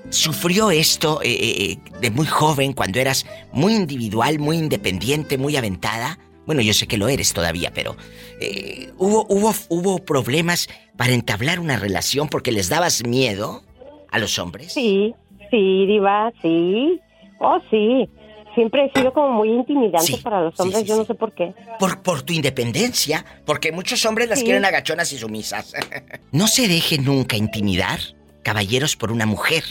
¿Sufrió esto eh, eh, de muy joven, cuando eras muy individual, muy independiente, muy aventada? Bueno, yo sé que lo eres todavía, pero eh, ¿hubo, hubo, ¿hubo problemas para entablar una relación porque les dabas miedo a los hombres? Sí, sí, Diva, sí. Oh, sí. Siempre he sido como muy intimidante Sí, para los hombres, sí, yo no sé por qué. Por, por tu independencia, porque muchos hombres las quieren agachonas y sumisas. <laughs> no se deje nunca intimidar, caballeros, por una mujer.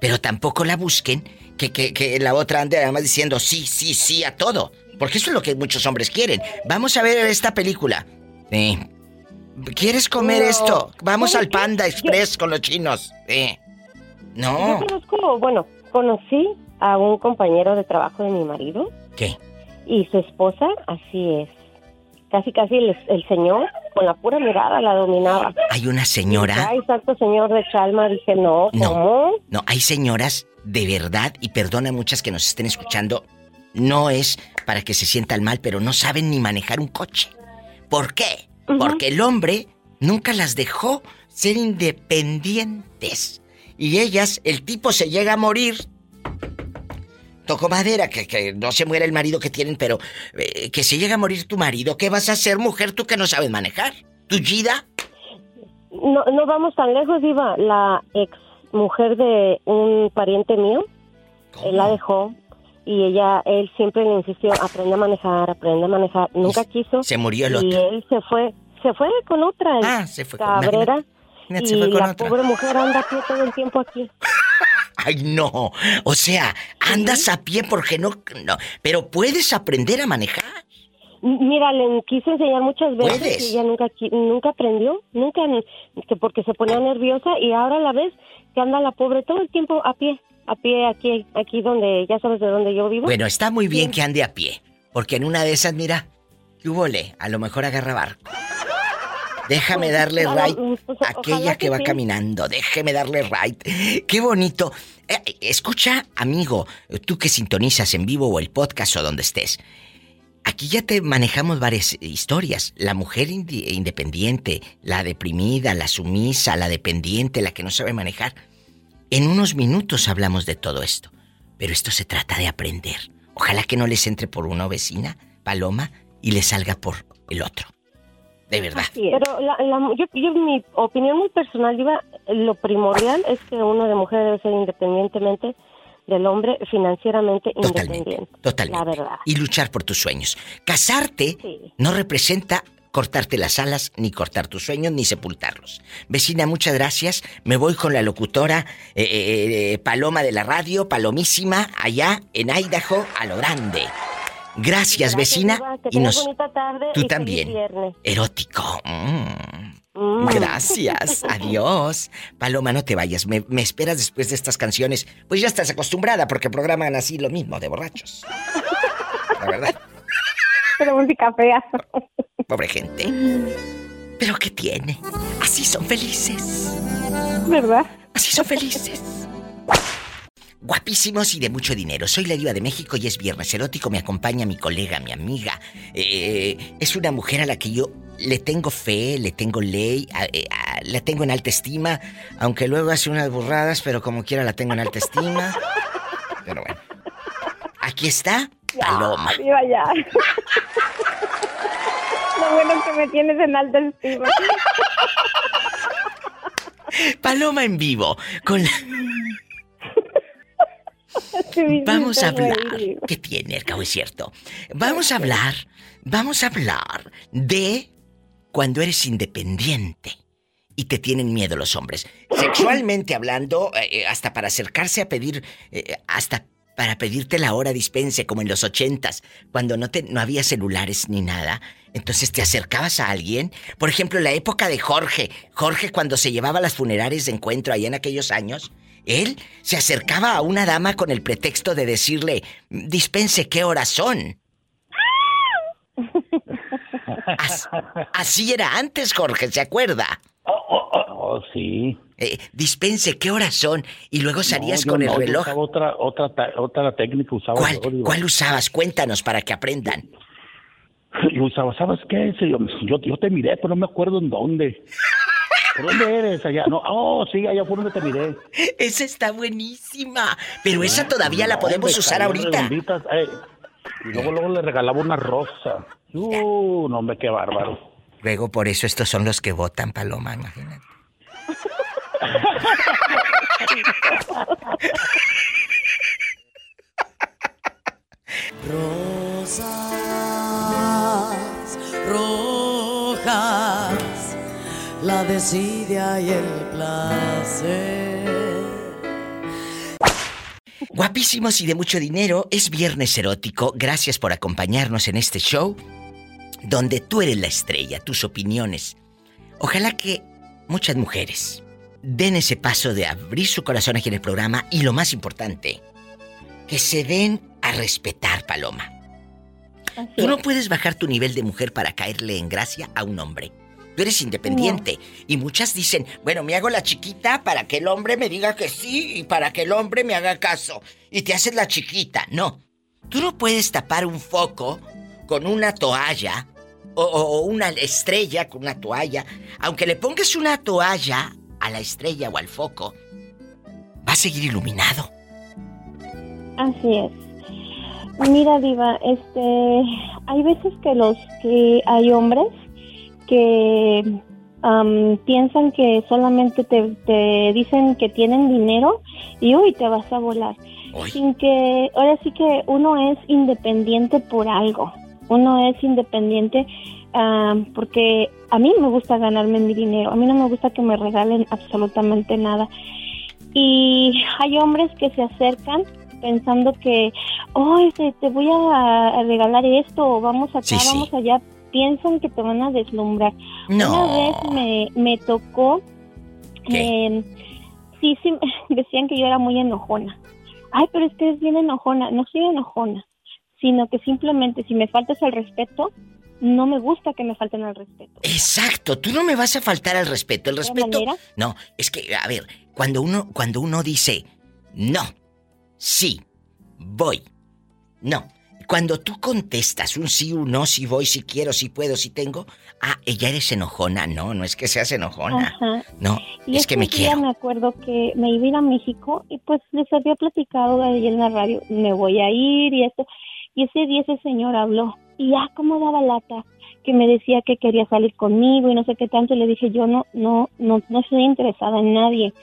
Pero tampoco la busquen que, que, que la otra ande además diciendo sí, sí, sí a todo. Porque eso es lo que muchos hombres quieren. Vamos a ver esta película. Sí. ¿Quieres comer No. esto? Vamos ¿Sabe al? Panda Express con los chinos. Sí. No. Yo conozco, bueno, conocí a un compañero de trabajo de mi marido. ¿Qué? Y su esposa, así es. Casi, casi el, el señor, con la pura mirada, la dominaba. Hay una señora. Ay, santo señor de Chalma, dije, no, ¿cómo? No, hay señoras de verdad, y perdona muchas que nos estén escuchando, no es para que se sientan mal, pero no saben ni manejar un coche. ¿Por qué? Porque el hombre nunca las dejó ser independientes. Y ellas, el tipo se llega a morir. Tocó madera, que, que no se muera el marido que tienen, pero eh, que se llega a morir tu marido. ¿Qué vas a hacer, mujer, tú que no sabes manejar? ¿Tu Gida? No, no vamos tan lejos, Iba. La ex mujer de un pariente mío, él la dejó y ella, él siempre le insistió, aprende a manejar, aprende a manejar. Nunca quiso. se murió el Y otro. él se fue, se fue con otra. Ah, se fue con- Cabrera. imagínate, y se fue con la otra. pobre mujer anda a pie todo el tiempo aquí. <laughs> Ay, no. O sea, andas a pie porque no, no. Pero puedes aprender a manejar. Mira, le quise enseñar muchas veces ¿Puedes? y ella nunca nunca aprendió, nunca, que porque se ponía nerviosa y ahora a la vez que anda la pobre todo el tiempo a pie, a pie aquí, aquí donde, ya sabes de donde yo vivo. Bueno, está muy bien que ande a pie. Porque en una de esas, mira, ¿qué hubole? A lo mejor agarra barco. Déjame darle right a aquella que que va caminando. Déjeme darle right. Qué bonito. Eh, escucha, amigo, tú que sintonizas en vivo o el podcast o donde estés. Aquí ya te manejamos varias historias. La mujer independiente, la deprimida, la sumisa, la dependiente, la que no sabe manejar. En unos minutos hablamos de todo esto. Pero esto se trata de aprender. Ojalá que no les entre por una vecina, Paloma, y les salga por el otro. De verdad. Pero la, la- yo, yo, mi opinión muy personal, Diva, lo primordial es que uno de mujer debe ser independientemente del hombre, financieramente independiente. Totalmente. La verdad. Y luchar por tus sueños. Casarte no representa cortarte las alas, ni cortar tus sueños, ni sepultarlos. Vecina, muchas gracias. Me voy con la locutora eh, eh, eh, Paloma de la radio, Palomísima, allá en Idaho, a lo grande. Gracias, vecina. Que y nos... bonita tarde Tú y también. viernes. Erótico. Mm. Mm. Gracias. <laughs> Adiós. Paloma, no te vayas. Me, me esperas después de estas canciones. Pues ya estás acostumbrada porque programan así lo mismo de borrachos. La verdad, <laughs> Pero música fea. pobre gente. Pero ¿qué tiene? Así son felices. ¿Verdad? Así son felices. Guapísimos y de mucho dinero. Soy la diva de México y es viernes erótico. Me acompaña mi colega, mi amiga. Eh, es una mujer a la que yo le tengo fe, le tengo ley, a- eh, a- la tengo en alta estima. Aunque luego hace unas burradas, pero como quiera la tengo en alta estima. Pero bueno. Aquí está Paloma. Viva ya. <laughs> Lo bueno que me tienes en alta estima. <laughs> Paloma en vivo. Con la- Vamos a hablar. ¿Qué tiene? El cabo es cierto. Vamos a hablar. Vamos a hablar de cuando eres independiente y te tienen miedo los hombres. Sexualmente hablando, eh, eh, hasta para acercarse a pedir, eh, hasta para pedirte la hora dispense, como en los ochentas, cuando no, te, no había celulares ni nada. Entonces te acercabas a alguien. Por ejemplo, la época de Jorge. Jorge cuando se llevaba las funerarias de encuentro allá en aquellos años. Él se acercaba a una dama con el pretexto de decirle, dispense qué horas son. As- así era antes, Jorge, ¿se acuerda? Oh, sí. Eh, dispense qué horas son. Y luego salías No, con el no, yo reloj. usaba otra, otra, ta- otra técnica usaba ¿Cuál, yo, digo. ¿Cuál usabas? Cuéntanos para que aprendan. Yo usaba, ¿sabes qué? Yo, te miré, pero no me acuerdo en dónde. ¿Por dónde eres? Allá. No, oh, sí, allá fue donde te miré. Esa está buenísima. Pero esa todavía la podemos hombre, usar ahorita. eh, y luego, luego le regalaba una rosa. Uh, no, hombre, qué bárbaro. Luego por eso estos son los que votan, Paloma, imagínate. Rosas rojas, la desidia y el placer. Guapísimos y de mucho dinero, es viernes erótico. Gracias por acompañarnos en este show donde tú eres la estrella, tus opiniones. Ojalá que muchas mujeres den ese paso de abrir su corazón aquí en el programa y lo más importante, que se den a respetar, Paloma. Tú no puedes bajar tu nivel de mujer para caerle en gracia a un hombre. Tú eres independiente. Y muchas dicen, bueno, me hago la chiquita para que el hombre me diga que sí y para que el hombre me haga caso. Y te haces la chiquita. No. Tú no puedes tapar un foco con una toalla o, o- o una estrella con una toalla. Aunque le pongas una toalla a la estrella o al foco, va a seguir iluminado. Así es. Mira, Diva, este, hay veces que los que hay hombres que am, piensan que solamente te, te dicen que tienen dinero y uy, te vas a volar. Sin que, ahora sí que uno es independiente por algo. Uno es independiente porque a mí me gusta ganarme mi dinero. A mí no me gusta que me regalen absolutamente nada. Y hay hombres que se acercan pensando que, oh, te, te voy a, a regalar esto, o vamos acá, Sí, sí. vamos allá. Piensan que te van a deslumbrar. No. Una vez me, me tocó, eh, sí, sí, <laughs> decían que yo era muy enojona. Ay, pero es que es bien enojona. No soy enojona, sino que simplemente si me faltas el respeto, no me gusta que me falten el respeto. Exacto, tú no me vas a faltar al respeto. El ¿De respeto. manera? No, es que, a ver, cuando uno, cuando uno dice no, sí, voy, no. Cuando tú contestas un sí, un no, si voy, si quiero, si puedo, si tengo, ah, ella eres enojona. No, no es que seas enojona. Ajá. No, Y es que me día quiero. me acuerdo que me iba a ir a México y pues les había platicado ahí en la radio, me voy a ir y esto. Y ese día ese señor habló y ya como daba lata, que me decía que quería salir conmigo y no sé qué tanto. Y le dije, yo no, no, no, no estoy interesada en nadie.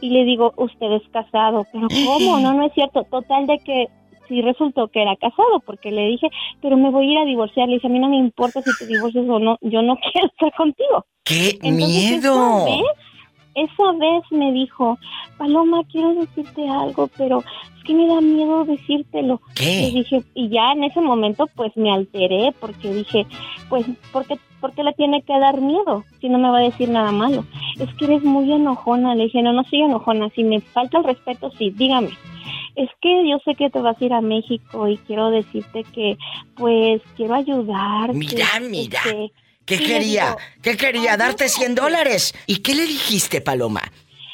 Y le digo, usted es casado. Pero <laughs> ¿cómo? No, no es cierto. Total de que sí resultó que era casado porque le dije, pero me voy a ir a divorciar. Le dije, a mí no me importa si te divorcias o no, yo no <laughs> quiero estar contigo. ¡Qué Entonces, miedo! Esa vez me dijo, Paloma, quiero decirte algo, pero es que me da miedo decírtelo. ¿Qué? Y dije, y ya en ese momento pues me alteré porque dije, pues, ¿por qué, por qué le tiene que dar miedo si no me va a decir nada malo? Es que eres muy enojona. Le dije, no, no soy enojona. Si me falta el respeto, sí, dígame. Es que yo sé que te vas a ir a México y quiero decirte que, pues, quiero ayudarte. Mira, mira. este, ¿Qué quería? digo, ¿Qué quería? ¿Darte 100 dólares? ¿Y qué le dijiste, Paloma,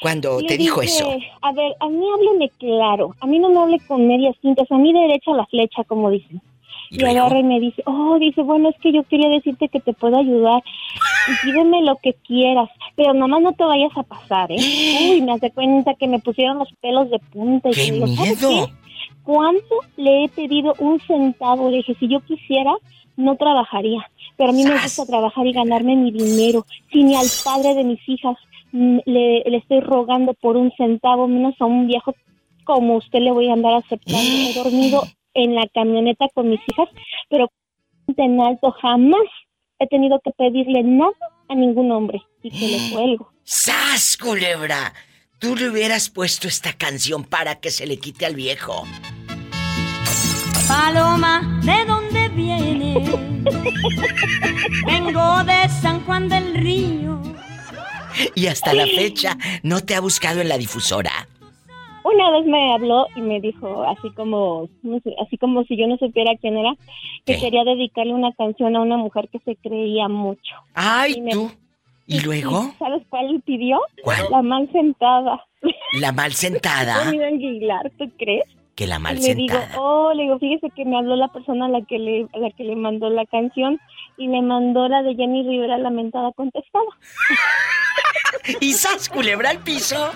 cuando te dijo dije, eso? A ver, a mí hábleme claro. A mí no me hable con medias tintas. A mí derecha a la flecha, como dicen. Y, agarra y me dice, oh, dice, bueno, es que yo quería decirte que te puedo ayudar. Y pídeme lo que quieras, pero nomás no te vayas a pasar, ¿eh? <gasps> Uy, me hace cuenta que me pusieron los pelos de punta. Y ¡Qué digo, ¿sabes miedo! qué? ¿Cuánto le he pedido un centavo? Le dije, si yo quisiera, no trabajaría. Pero a mí me gusta trabajar y ganarme mi dinero. Si ni al padre de mis hijas mm, le, le estoy rogando por un centavo, menos a un viejo como usted le voy a andar aceptando. He dormido en la camioneta con mis hijas, pero en alto jamás he tenido que pedirle nada a ningún hombre y que le cuelgo. ¡Sas, culebra! Tú le hubieras puesto esta canción para que se le quite al viejo. Paloma, ¿de dónde vienes? Vengo de San Juan del Río. Y hasta la fecha no te ha buscado en la difusora. Una vez me habló y me dijo, así como, no sé, así como si yo no supiera quién era, que quería dedicarle una canción a una mujer que se creía mucho. Ay, Y me- tú. ¿Y luego? ¿Sabes cuál le pidió? ¿Cuál? La mal sentada. La mal sentada. <laughs> Aguilar, ¿tú crees? Que la mal y le digo, oh, le digo, fíjese que me habló la persona a la que le, a la que le mandó la canción y le mandó la de Jenny Rivera lamentada contestada. <laughs> ¿Y sas, culebra al piso?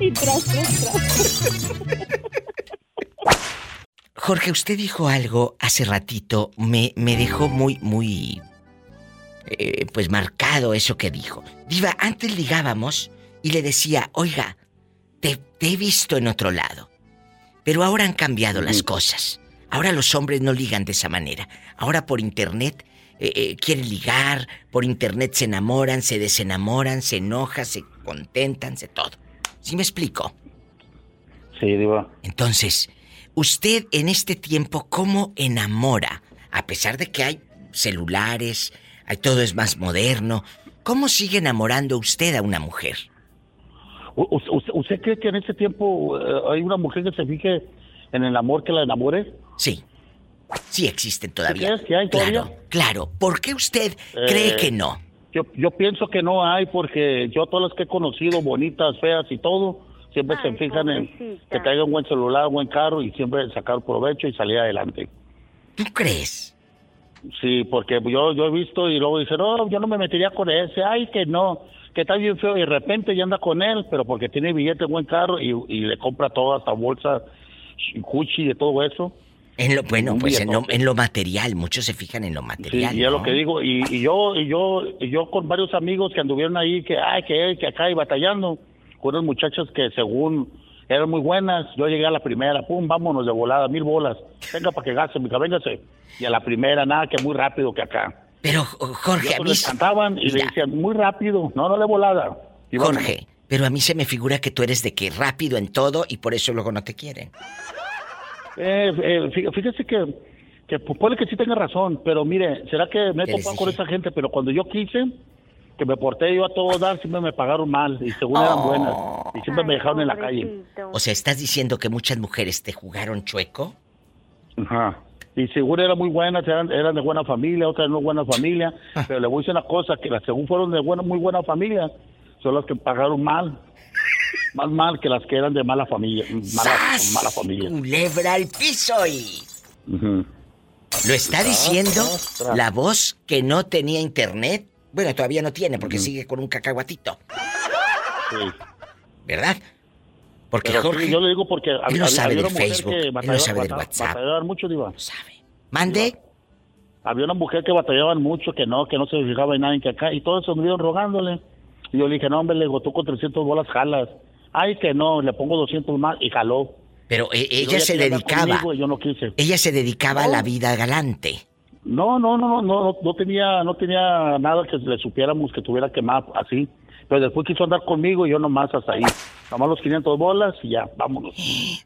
Y tras, tras, tras. <laughs> Jorge, usted dijo algo hace ratito, me, me dejó muy, muy, eh, pues marcado eso que dijo. Diva, antes ligábamos y le decía, oiga, te, te he visto en otro lado, pero ahora han cambiado las cosas. Ahora los hombres no ligan de esa manera. Ahora por internet eh, eh, quieren ligar, por internet se enamoran, se desenamoran, se enojan, se contentan, se todo. ¿Sí me explico? Sí, Diva. Entonces, usted en este tiempo, ¿cómo enamora? A pesar de que hay celulares, hay, todo es más moderno, ¿cómo sigue enamorando usted a una mujer? U- u- ¿Usted, usted cree que en este tiempo eh, hay una mujer que se fije en el amor que la enamore? Sí. Sí existen todavía. crees que hay claro, todavía? claro. ¿Por qué usted cree Eh, que no? Yo, yo pienso que no hay porque yo todas las que he conocido, bonitas, feas y todo, siempre se fijan en que traiga un buen celular, un buen carro y siempre sacar provecho y salir adelante. ¿Tú crees? Sí, porque yo, yo he visto y luego dicen, no, yo no me metería con ese, ay, que no, que está bien feo y de repente ya anda con él, pero porque tiene billete, buen carro y, y le compra toda esta bolsa, Gucci de todo eso. En lo, bueno, pues en lo, en lo material, muchos se fijan en lo Sí, material. y es lo que digo. Y, y yo y yo y yo con varios amigos que anduvieron ahí, que ay, que, que acá y batallando, con unas muchachas que según eran muy buenas, yo llegué a la primera, pum, vámonos de volada, mil bolas. Venga para que gaste, mica, véngase. Y a la primera, nada, que muy rápido que acá. Pero, Jorge, a mí... les cantaban y le decían, muy rápido, no, no de volada. Y. Jorge, pero a mí se me figura que tú eres de que rápido en todo y por eso luego no te quieren. Eh, eh, fí- fíjese que, que pu- puede que sí tenga razón, pero mire, ¿será que me he ¿Qué les topado con esa gente? Pero cuando yo quise, que me porté yo a todo dar, siempre me pagaron mal y según eran Oh. buenas y siempre me dejaron en la calle. O sea, ¿estás diciendo que muchas mujeres te jugaron chueco? Ajá. Y seguro eran muy buenas, eran, eran de buena familia, otras no buena familia, Ah. pero le voy a decir una cosa, que las según fueron de buena, muy buena familia, son las que pagaron mal. Más mal que las que eran de mala familia. Mala, ¡Sas! mala familia. Culebra al piso y... Lo está diciendo la voz que no tenía internet. Bueno, todavía no tiene porque sigue con un cacahuatito, Sí. ¿verdad? Porque Pero sí, Jorge... yo le digo porque Él no sabe del Facebook, él no sabe del WhatsApp. mucho, Diva. Mande. había una mujer que batallaban mucho, que no, que no se fijaba en nadie que acá, y todos se anduvieron rogándole. Y yo le dije, no, hombre, le digo, tú con 300 bolas jalas. Ay, que no, le pongo 200 más y jaló. Pero eh, ella ella se dedicaba. conmigo y yo no quise. Ella se dedicaba a la vida galante. No, no, no, no, no, no tenía, no tenía nada que le supiéramos que tuviera que más así. Pero después quiso andar conmigo y yo nomás hasta ahí. Nomás los 500 bolas y ya, vámonos.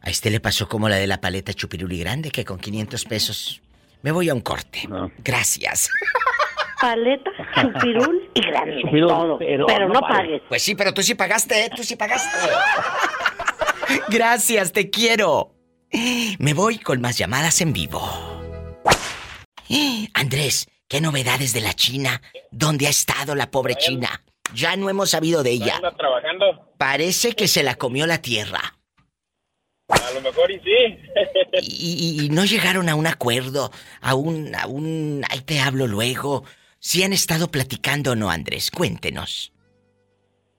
A este le pasó como la de la paleta chupiruli grande, que con 500 pesos me voy a un corte. Gracias. Paleta, chupirul y grande. Chupirul, todo. pero Pero, no no, pagues. pagues. Pues sí, pero tú sí pagaste, ¿eh? Tú sí pagaste. <laughs> Gracias, te quiero. Me voy con más llamadas en vivo. <gasps> Andrés, ¿qué novedades de la China? ¿Dónde ha estado la pobre China? Ya no hemos sabido de ella. Anda trabajando. Parece que se la comió la tierra. A lo mejor y sí. <laughs> Y, y- y no llegaron a un acuerdo, a un, a un... Ahí te hablo luego. Si han estado platicando o no, Andrés, cuéntenos.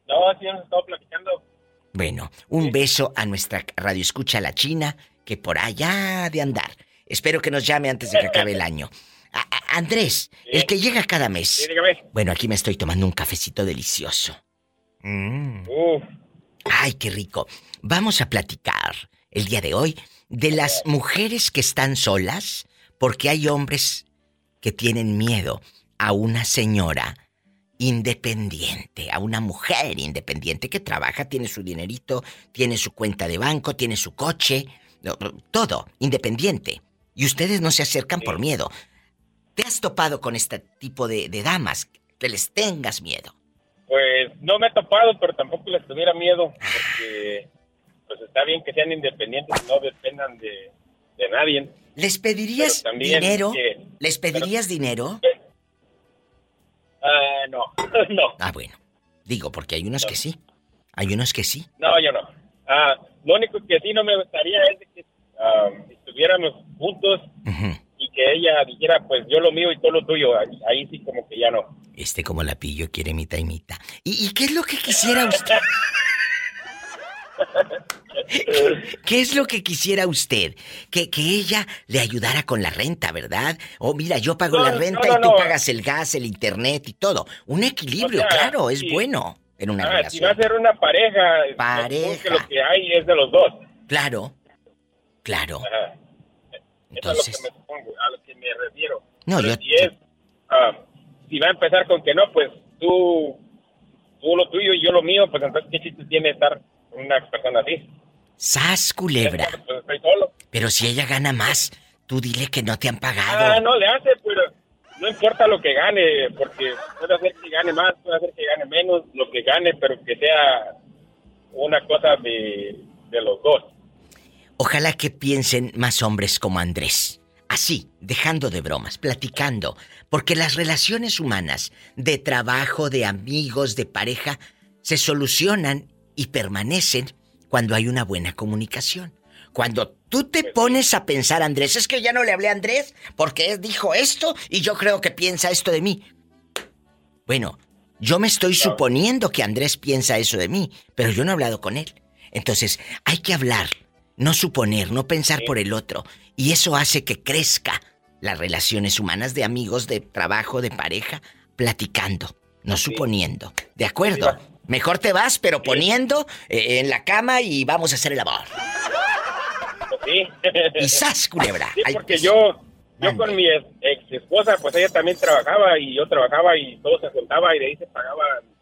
no, sí hemos estado platicando. Bueno, un beso a nuestra radio escucha la China, que por allá ha de andar. Espero que nos llame antes de que acabe el año. A- a- Andrés, el que llega cada mes. Sí, dígame. Bueno, aquí me estoy tomando un cafecito delicioso. Mm. Ay, qué rico. Vamos a platicar el día de hoy de las mujeres que están solas, porque hay hombres que tienen miedo a una señora independiente, a una mujer independiente que trabaja, tiene su dinerito, tiene su cuenta de banco, tiene su coche, todo, independiente. Y ustedes no se acercan por miedo. ¿Te has topado con este tipo de, de damas que les tengas miedo? Pues no me he topado, pero tampoco les tuviera miedo, porque pues está bien que sean independientes y no dependan de, de nadie. ¿Les pedirías dinero? que- ¿Les pedirías dinero? Ah, no, <laughs> no, Ah, bueno. Digo, porque hay unos que sí. Hay unos que sí. no, yo no. Ah, lo único que sí no me gustaría es de que ah, estuviéramos juntos y que ella dijera, pues yo lo mío y todo lo tuyo. Ahí, ahí sí como que ya no. Este como la pillo quiere mitad y mitad. ¿Y, y qué es lo que quisiera usted? ¿Qué es lo que quisiera usted? Que, que ella le ayudara con la renta, ¿verdad? O mira, yo pago No, la no, renta no, y tú no. pagas el gas, el internet y todo. Un equilibrio, O sea, claro, es sí. bueno en una Ah, si relación. va a ser una pareja, Pareja. lo que hay es de los dos. Claro, claro. Ajá. Eso Entonces- es lo que me supongo, a lo que me refiero. No, Pero yo- Si es, ah, si va a empezar con que no, pues tú, tú lo tuyo y yo lo mío, pues entonces qué chiste tiene estar con una persona así. ¡Sas, culebra! Pues estoy solo. Pero si ella gana más, tú dile que no te han pagado. Ah, no le hace, pero no importa lo que gane, porque puede hacer que gane más, puede hacer que gane menos, lo que gane, pero que sea una cosa de, de los dos. Ojalá que piensen más hombres como Andrés. Así, dejando de bromas, platicando. Porque las relaciones humanas, de trabajo, de amigos, de pareja, se solucionan y permanecen cuando hay una buena comunicación. Cuando tú te pones a pensar, Andrés, es que ya no le hablé a Andrés porque él dijo esto y yo creo que piensa esto de mí. Bueno, yo me estoy suponiendo que Andrés piensa eso de mí, pero yo no he hablado con él. Entonces, hay que hablar, no suponer, no pensar por el otro. Y eso hace que crezca las relaciones humanas de amigos, de trabajo, de pareja, platicando, no suponiendo. ¿De acuerdo? Mejor te vas, pero poniendo eh, en la cama y vamos a hacer el amor. Sí. Y sas, culebra. Sí, porque pues, yo, yo con mi ex, esposa, pues ella también trabajaba y yo trabajaba y todo se juntaba y de ahí se pagaba lo que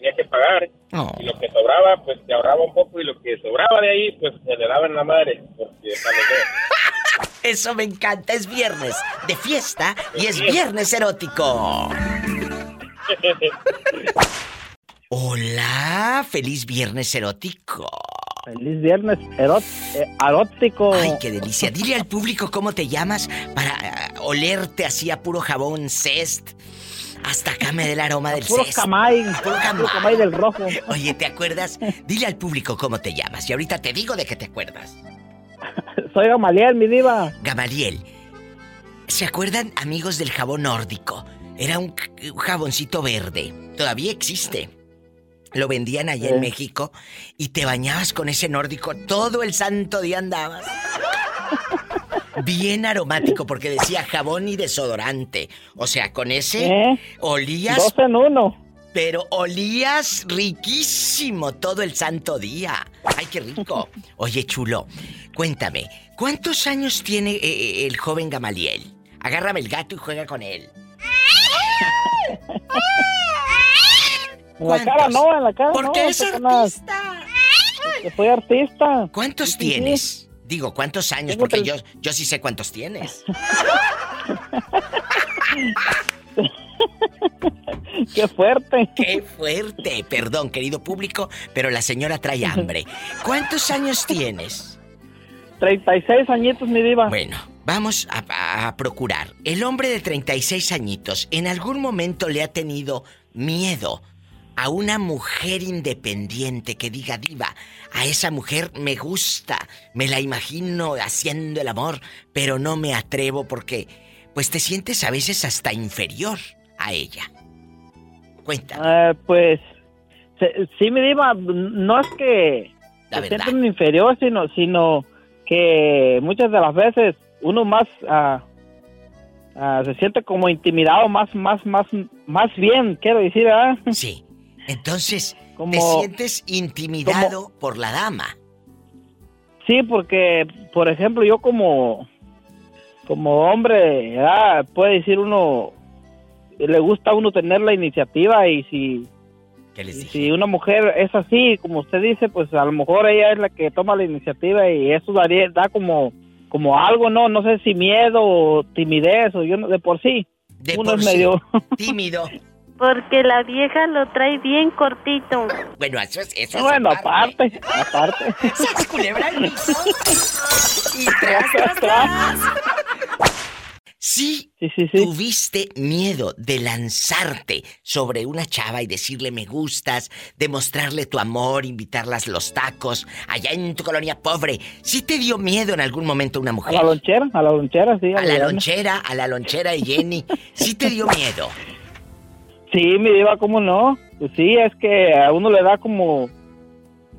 tenía que pagar. Oh. Y lo que sobraba, pues se ahorraba un poco y lo que sobraba de ahí, pues se le daba en la madre. Porque. <laughs> Eso me encanta, es viernes de fiesta y es viernes erótico. <laughs> Hola, feliz viernes erótico. Feliz viernes erot, eh, erótico. Ay, qué delicia. Dile al público cómo te llamas para eh, olerte así a puro jabón cest. Hasta acá me dé el aroma del Puro camay. Puro Puro camay del rojo. Oye, ¿te acuerdas? Dile al público cómo te llamas y ahorita te digo de qué te acuerdas. <laughs> Soy Gamaliel, mi diva. Gamaliel, ¿se acuerdan amigos del jabón nórdico? Era un, jaboncito verde. Todavía existe. Lo vendían allá en. México y te bañabas con ese nórdico. Todo el santo día andabas. Bien aromático porque decía jabón y desodorante. O sea, con ese ¿Eh? olías. Dos en uno. Pero olías riquísimo todo el santo día. Ay, qué rico. <laughs> Oye, chulo, cuéntame, ¿cuántos años tiene eh, eh, el joven Gamaliel? Agárrame el gato y juega con él. En la cara no, en la cara no. Porque es soy artista. ¿Cuántos Sí, sí, sí. tienes? Digo, ¿cuántos años? Porque yo, yo sí sé cuántos tienes. <laughs> Qué fuerte. Qué fuerte. Perdón, querido público, pero la señora trae hambre. ¿Cuántos años tienes? 36 añitos, mi diva. Bueno, vamos a, a procurar. El hombre de 36 añitos, ¿en algún momento le ha tenido miedo a una mujer independiente que diga diva? A esa mujer me gusta, me la imagino haciendo el amor, pero no me atrevo porque, pues te sientes a veces hasta inferior a ella. Cuéntame. Ah, pues, sí, mi diva, no es que verdad. sientan inferior, sino, sino que muchas de las veces uno más ah, ah, se siente como intimidado, más, más, más, más bien, quiero decir, ¿verdad? Sí. Entonces, te sientes intimidado por la dama. Sí, porque, por ejemplo, yo como, como hombre, ¿verdad? puede decir uno, le gusta a uno tener la iniciativa y si, si una mujer es así, como usted dice, pues a lo mejor ella es la que toma la iniciativa y eso daría, da como, como algo, ¿no? No sé si miedo o timidez o yo de por sí. De uno por es sí. medio... <laughs> Tímido. Porque la vieja lo trae bien cortito. Bueno, eso es eso es Bueno, aparte, aparte. ¡Sas, <laughs> culebra <laughs> piso! Y tras, tras, tras. Sí, Sí, sí, sí. tuviste miedo de lanzarte sobre una chava y decirle me gustas, demostrarle tu amor, invitarlas los tacos, allá en tu colonia pobre. ¿Sí te dio miedo en algún momento una A mujer? la lonchera, a la lonchera, sí. A la llamo. lonchera, a la lonchera de Jenny. ¿Sí te dio miedo? <laughs> Sí, mi diva, ¿cómo no? Pues sí, es que a uno le da como,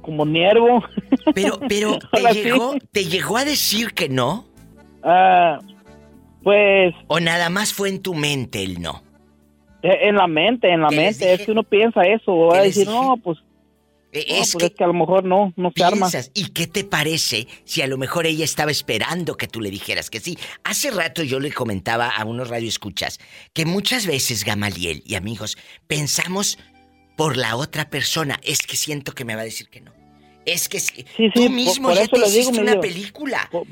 como nervo. <laughs> Pero, pero, ¿te sí. llegó, ¿te llegó a decir que no? Ah, pues ¿O nada más fue en tu mente el no? eh, en la mente, en la ¿Qué les mente, es que uno piensa eso, va ¿Qué a decir, dije? no, pues, Eh, no, pues que es que a lo mejor no, no se arma. ¿y qué te parece si a lo mejor ella estaba esperando que tú le dijeras que sí? Hace rato yo le comentaba a unos radioescuchas que muchas veces Gamaliel y amigos pensamos por la otra persona, es que siento que me va a decir que no. Es que si- Sí, tú sí, mismo por, por ya eso te le digo, una película. Por,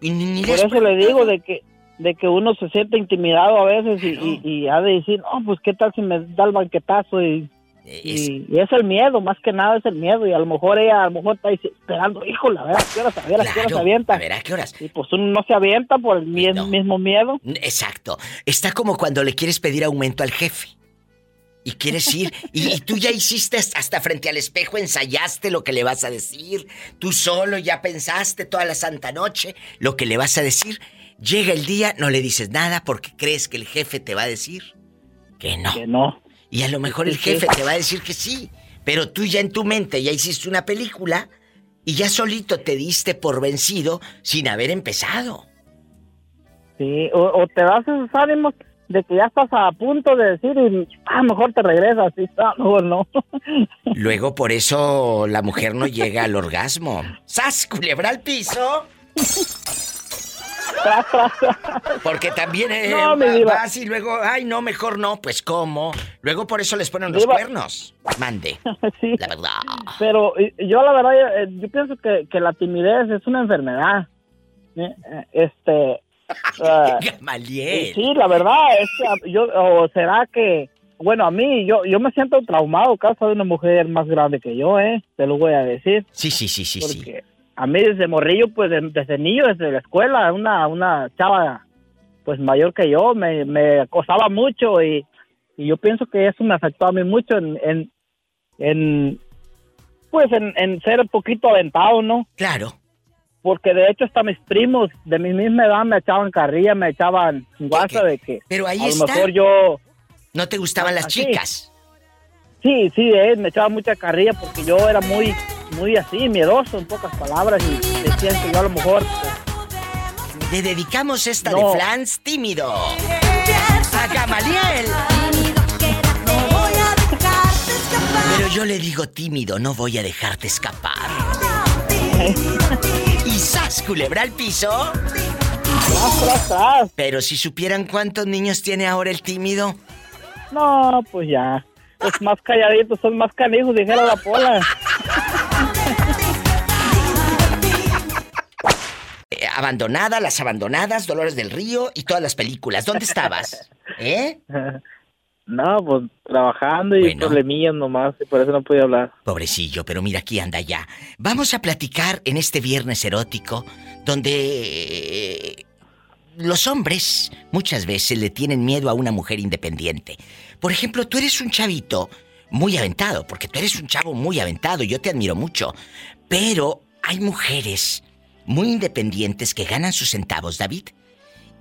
Y ni, ni le por has eso le digo de que de que uno se siente intimidado a veces y, y, y ha de decir, no, pues qué tal si me da el banquetazo y, Es- y, y es el miedo, más que nada es el miedo y a lo mejor ella a lo mejor está esperando, híjole, a ver, ¿a qué horas, a ver, a qué horas se avienta? a ver, ¿a qué horas? Y pues uno no se avienta por el No. mismo miedo. Exacto. Está como cuando le quieres pedir aumento al jefe. Y quieres ir, y, y tú ya hiciste hasta frente al espejo, ensayaste lo que le vas a decir, tú solo ya pensaste toda la santa noche lo que le vas a decir. Llega el día, no le dices nada porque crees que el jefe te va a decir que no. Que no. Y a lo mejor el jefe te va a decir que sí, pero tú ya en tu mente ya hiciste una película y ya solito te diste por vencido sin haber empezado. Sí, o, o te das esos ánimos de que ya estás a punto de decir, y, ah, mejor te regresas, y ah, mejor no. <laughs> Luego por eso la mujer no llega al orgasmo. ¡Sas, culebra al piso! <laughs> <laughs> Porque también eh, No, vas y luego, ay, no, mejor no, pues ¿cómo? Luego por eso les ponen los Diva. cuernos. Mande, <laughs> Sí. la verdad. Pero yo la verdad, eh, yo pienso que, que la timidez es una enfermedad. Eh, eh, Este... <laughs> Gamaliel. sí, la verdad, es que yo, o será que, bueno, a mí, yo, yo me siento traumado causa de una mujer más grande que yo, ¿eh? Te lo voy a decir. Sí, sí, sí, sí, sí. A mí desde morrillo, pues de- desde niño, desde la escuela, una, una chava pues mayor que yo me, me acosaba mucho y, y yo pienso que eso me afectó a mí mucho en, en, en pues en, en ser un poquito aventado, ¿no? Claro. Porque de hecho hasta mis primos de mi misma edad me echaban carrilla, me echaban guasa de que Pero ahí a lo mejor yo... ¿No te gustaban las Así. chicas? Sí, sí, eh, me echaba mucha carrilla porque yo era muy, muy así, miedoso en pocas palabras y decían que yo a lo mejor pues, Le dedicamos esta No. de Flans tímido. A Gamaliel. Pero yo le digo tímido, no voy a dejarte escapar. <laughs> Y sas, culebra al piso. Pero si supieran cuántos niños tiene ahora el tímido. No, pues ya. Pues más calladitos, son más canijos, dijera la pola. <laughs> abandonada, las abandonadas, Dolores del Río y todas las películas. ¿Dónde estabas? ¿Eh? No, pues trabajando y problemillas nomás, y por eso no podía hablar. Pobrecillo, pero mira, aquí anda ya. Vamos a platicar en este viernes erótico, donde eh, los hombres muchas veces le tienen miedo a una mujer independiente. Por ejemplo, tú eres un chavito muy aventado, porque tú eres un chavo muy aventado, yo te admiro mucho. Pero hay mujeres muy independientes que ganan sus centavos, David.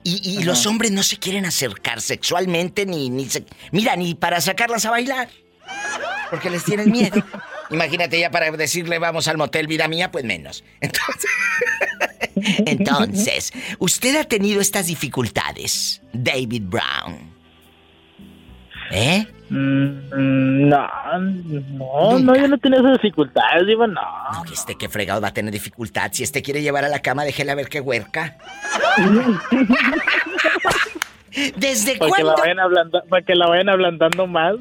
Y, los hombres no se quieren acercar sexualmente ni, ni se- Mira, ni para sacarlas a bailar. Porque les tienen miedo. <laughs> Imagínate ya para decirle vamos al motel vida mía, pues menos. <laughs> Entonces, <laughs> entonces, usted ha tenido estas dificultades, David Brown. ¿Eh? Mm, no, no, no, yo no tenía esas dificultades, Diva, no. No, que este que fregado va a tener dificultad. Si este quiere llevar a la cama, déjela ver qué huerca. <laughs> ¿Desde Para que, la cuándo? vayan ablanda- para que la vayan ablandando más.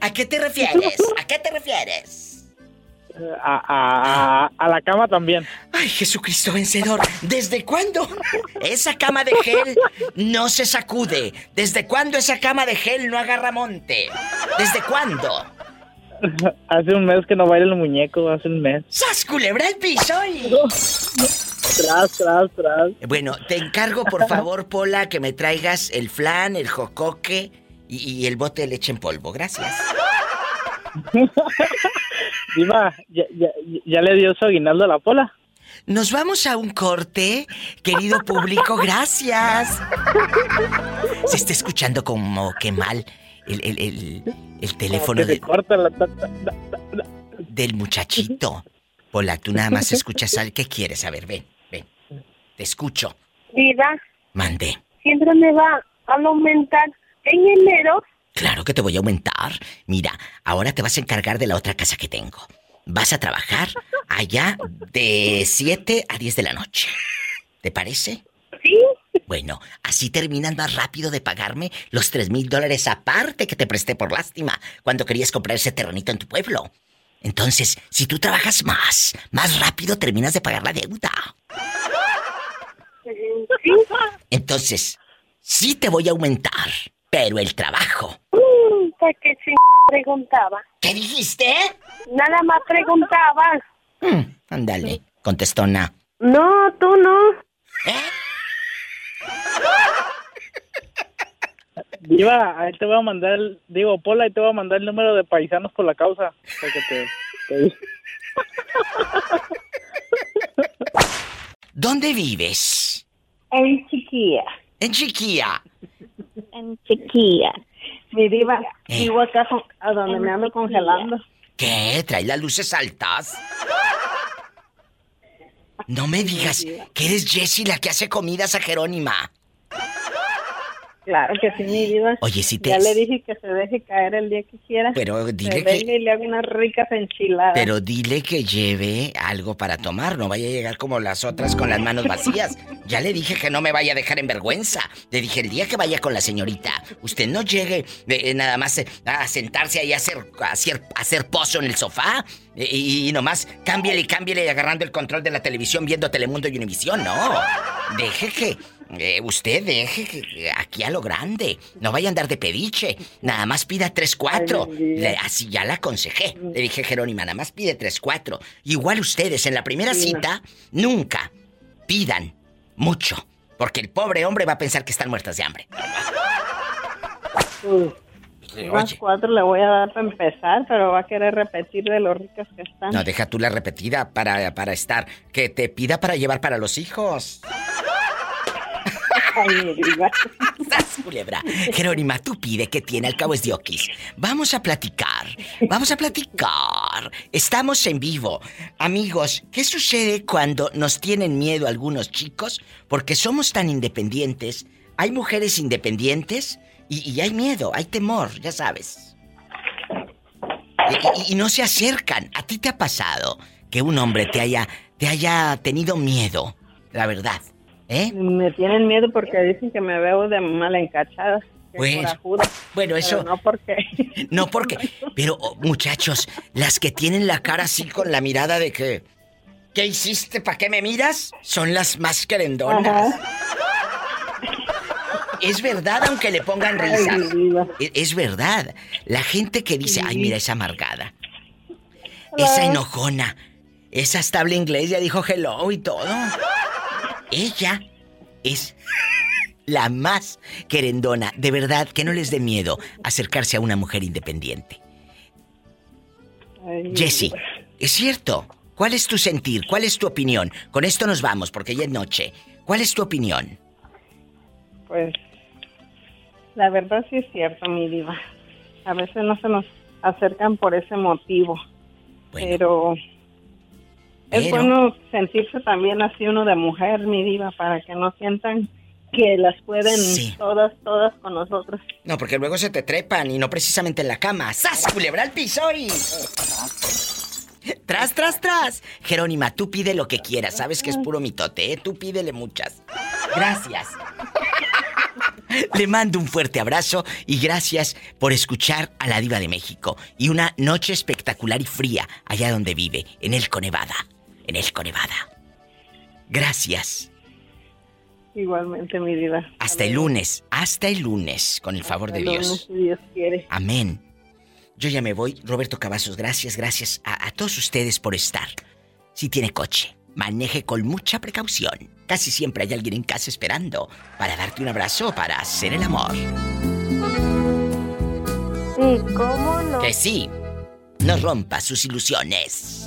¿A qué te refieres? ¿A qué te refieres? A, a, a, la cama también. Ay, Jesucristo vencedor. ¿Desde cuándo? Esa cama de gel no se sacude. ¿Desde cuándo esa cama de gel no agarra monte? ¿Desde cuándo? Hace un mes que no baila el muñeco, hace un mes. ¡Sas, culebra el piso! y- Tras, tras, tras. Bueno, te encargo por favor, Pola, que me traigas el flan, el jocoque y, y el bote de leche en polvo. Gracias. <laughs> Diva, ¿ya, ya, ya le dio su aguinaldo a la pola? Nos vamos a un corte, querido público, gracias. Se está escuchando como que mal el, el, el, el teléfono Que se de- corta la ta- ta- ta- del muchachito. Pola, tú nada más escuchas al que quieres. A ver, ven, ven. Te escucho. Diva, Mandé. siempre me va a aumentar en enero. Claro que te voy a aumentar. Mira, ahora te vas a encargar de la otra casa que tengo. Vas a trabajar allá de 7 a 10 de la noche. ¿Te parece? Sí. Bueno, así terminas más rápido de pagarme los 3 mil dólares aparte que te presté por lástima cuando querías comprar ese terrenito en tu pueblo. Entonces, si tú trabajas más, más rápido terminas de pagar la deuda. Entonces, sí te voy a aumentar, pero el trabajo. Mm, ¿Para qué se preguntaba? ¿Qué dijiste? Nada más preguntaba. Mm, ándale, contestona. No, tú no. Diva, ahí te voy a mandar, digo, Pola, ahí te voy a mandar el número de paisanos por la causa. Para que te, te- ¿Dónde vives? En Chiquilla. En Chiquilla. En Chiquilla. Mi diva, Eh. vivo acá con- a donde En me ando Chiquilla. congelando. ¿Qué? ¿Trae las luces altas? No me digas que eres Jessie la que hace comidas a Jerónima. Claro que sí, mi diva. Oye, si te- Ya le dije que se deje caer el día que quiera. Pero dile Que y le hago unas ricas enchiladas. Pero dile que lleve algo para tomar, no vaya a llegar como las otras con las manos vacías. Ya le dije que no me vaya a dejar en vergüenza. Le dije el día que vaya con la señorita, usted no llegue eh, nada más eh, a sentarse ahí a hacer, a hacer, a hacer pozo en el sofá eh, y, y nomás cámbiale y cámbiale agarrando el control de la televisión viendo Telemundo y Univisión. No, deje que... eh, usted deje aquí a lo grande. No vaya a andar de pediche. Nada más pida 3-4. Ay, Dios. Le- Así ya la aconsejé. Le dije, Jerónima, nada más pide 3-4. Igual ustedes en la primera cita, nunca pidan mucho. Porque el pobre hombre va a pensar que están muertas de hambre. Uy, Oye. unas cuatro le voy a dar para empezar, pero va a querer repetir de lo ricas que están. No, deja tú la repetida para, para estar. Que te pida para llevar para los hijos. <laughs> ¡Sas, culebra! Jerónima, tú pide que tiene, al cabo es de oquis. Vamos a platicar. Vamos a platicar. Estamos en vivo. Amigos, ¿qué sucede cuando nos tienen miedo algunos chicos? Porque somos tan independientes. Hay mujeres independientes y, hay miedo, hay temor, ya sabes. Y, y- y no se acercan. ¿A ti te ha pasado que un hombre te haya, te haya tenido miedo? La verdad. ¿Eh? Me tienen miedo porque dicen que me veo de mala encachada. que Pues, bueno, Pero eso- No porque. <laughs> No, porque. Pero, oh, muchachos, las que tienen la cara así con la mirada de que. ¿Qué hiciste? ¿Para qué me miras? Son las más querendonas. Es verdad, aunque le pongan risas. E- Es verdad. La gente que dice, ay, mira esa amargada. Esa enojona. Esa hasta habla inglés, ya dijo hello y todo. Ella es la más querendona. De verdad, que no les dé miedo acercarse a una mujer independiente. Ay, Jessie, es cierto. ¿Cuál es tu sentir? ¿Cuál es tu opinión? Con esto nos vamos, porque ya es noche. ¿Cuál es tu opinión? Pues la verdad sí es cierto, mi diva. A veces no se nos acercan por ese motivo. Pero es bueno sentirse también así uno de mujer, mi diva, para que no sientan que las pueden Sí. todas, todas con nosotros. No, porque luego se te trepan y no precisamente en la cama. ¡Sas! Culebra al piso y. Tras, tras, tras. Jerónima, tú pide lo que quieras. Sabes que es puro mitote, ¿eh? Tú pídele muchas. Gracias. Le mando un fuerte abrazo y gracias por escuchar a la Diva de México. Y una noche espectacular y fría allá donde vive, en Elko, Nevada. En Elko, Nevada. Gracias. Igualmente, mi diva. Hasta el lunes. Hasta el lunes, con el favor de El lunes, Dios. si Dios quiere. Amén. Yo ya me voy. Roberto Cavazos, gracias, gracias a, a todos ustedes por estar. Si tiene coche, maneje con mucha precaución. Casi siempre hay alguien en casa esperando para darte un abrazo o para hacer el amor. Sí, ¿cómo no? Que sí, no rompa sus ilusiones.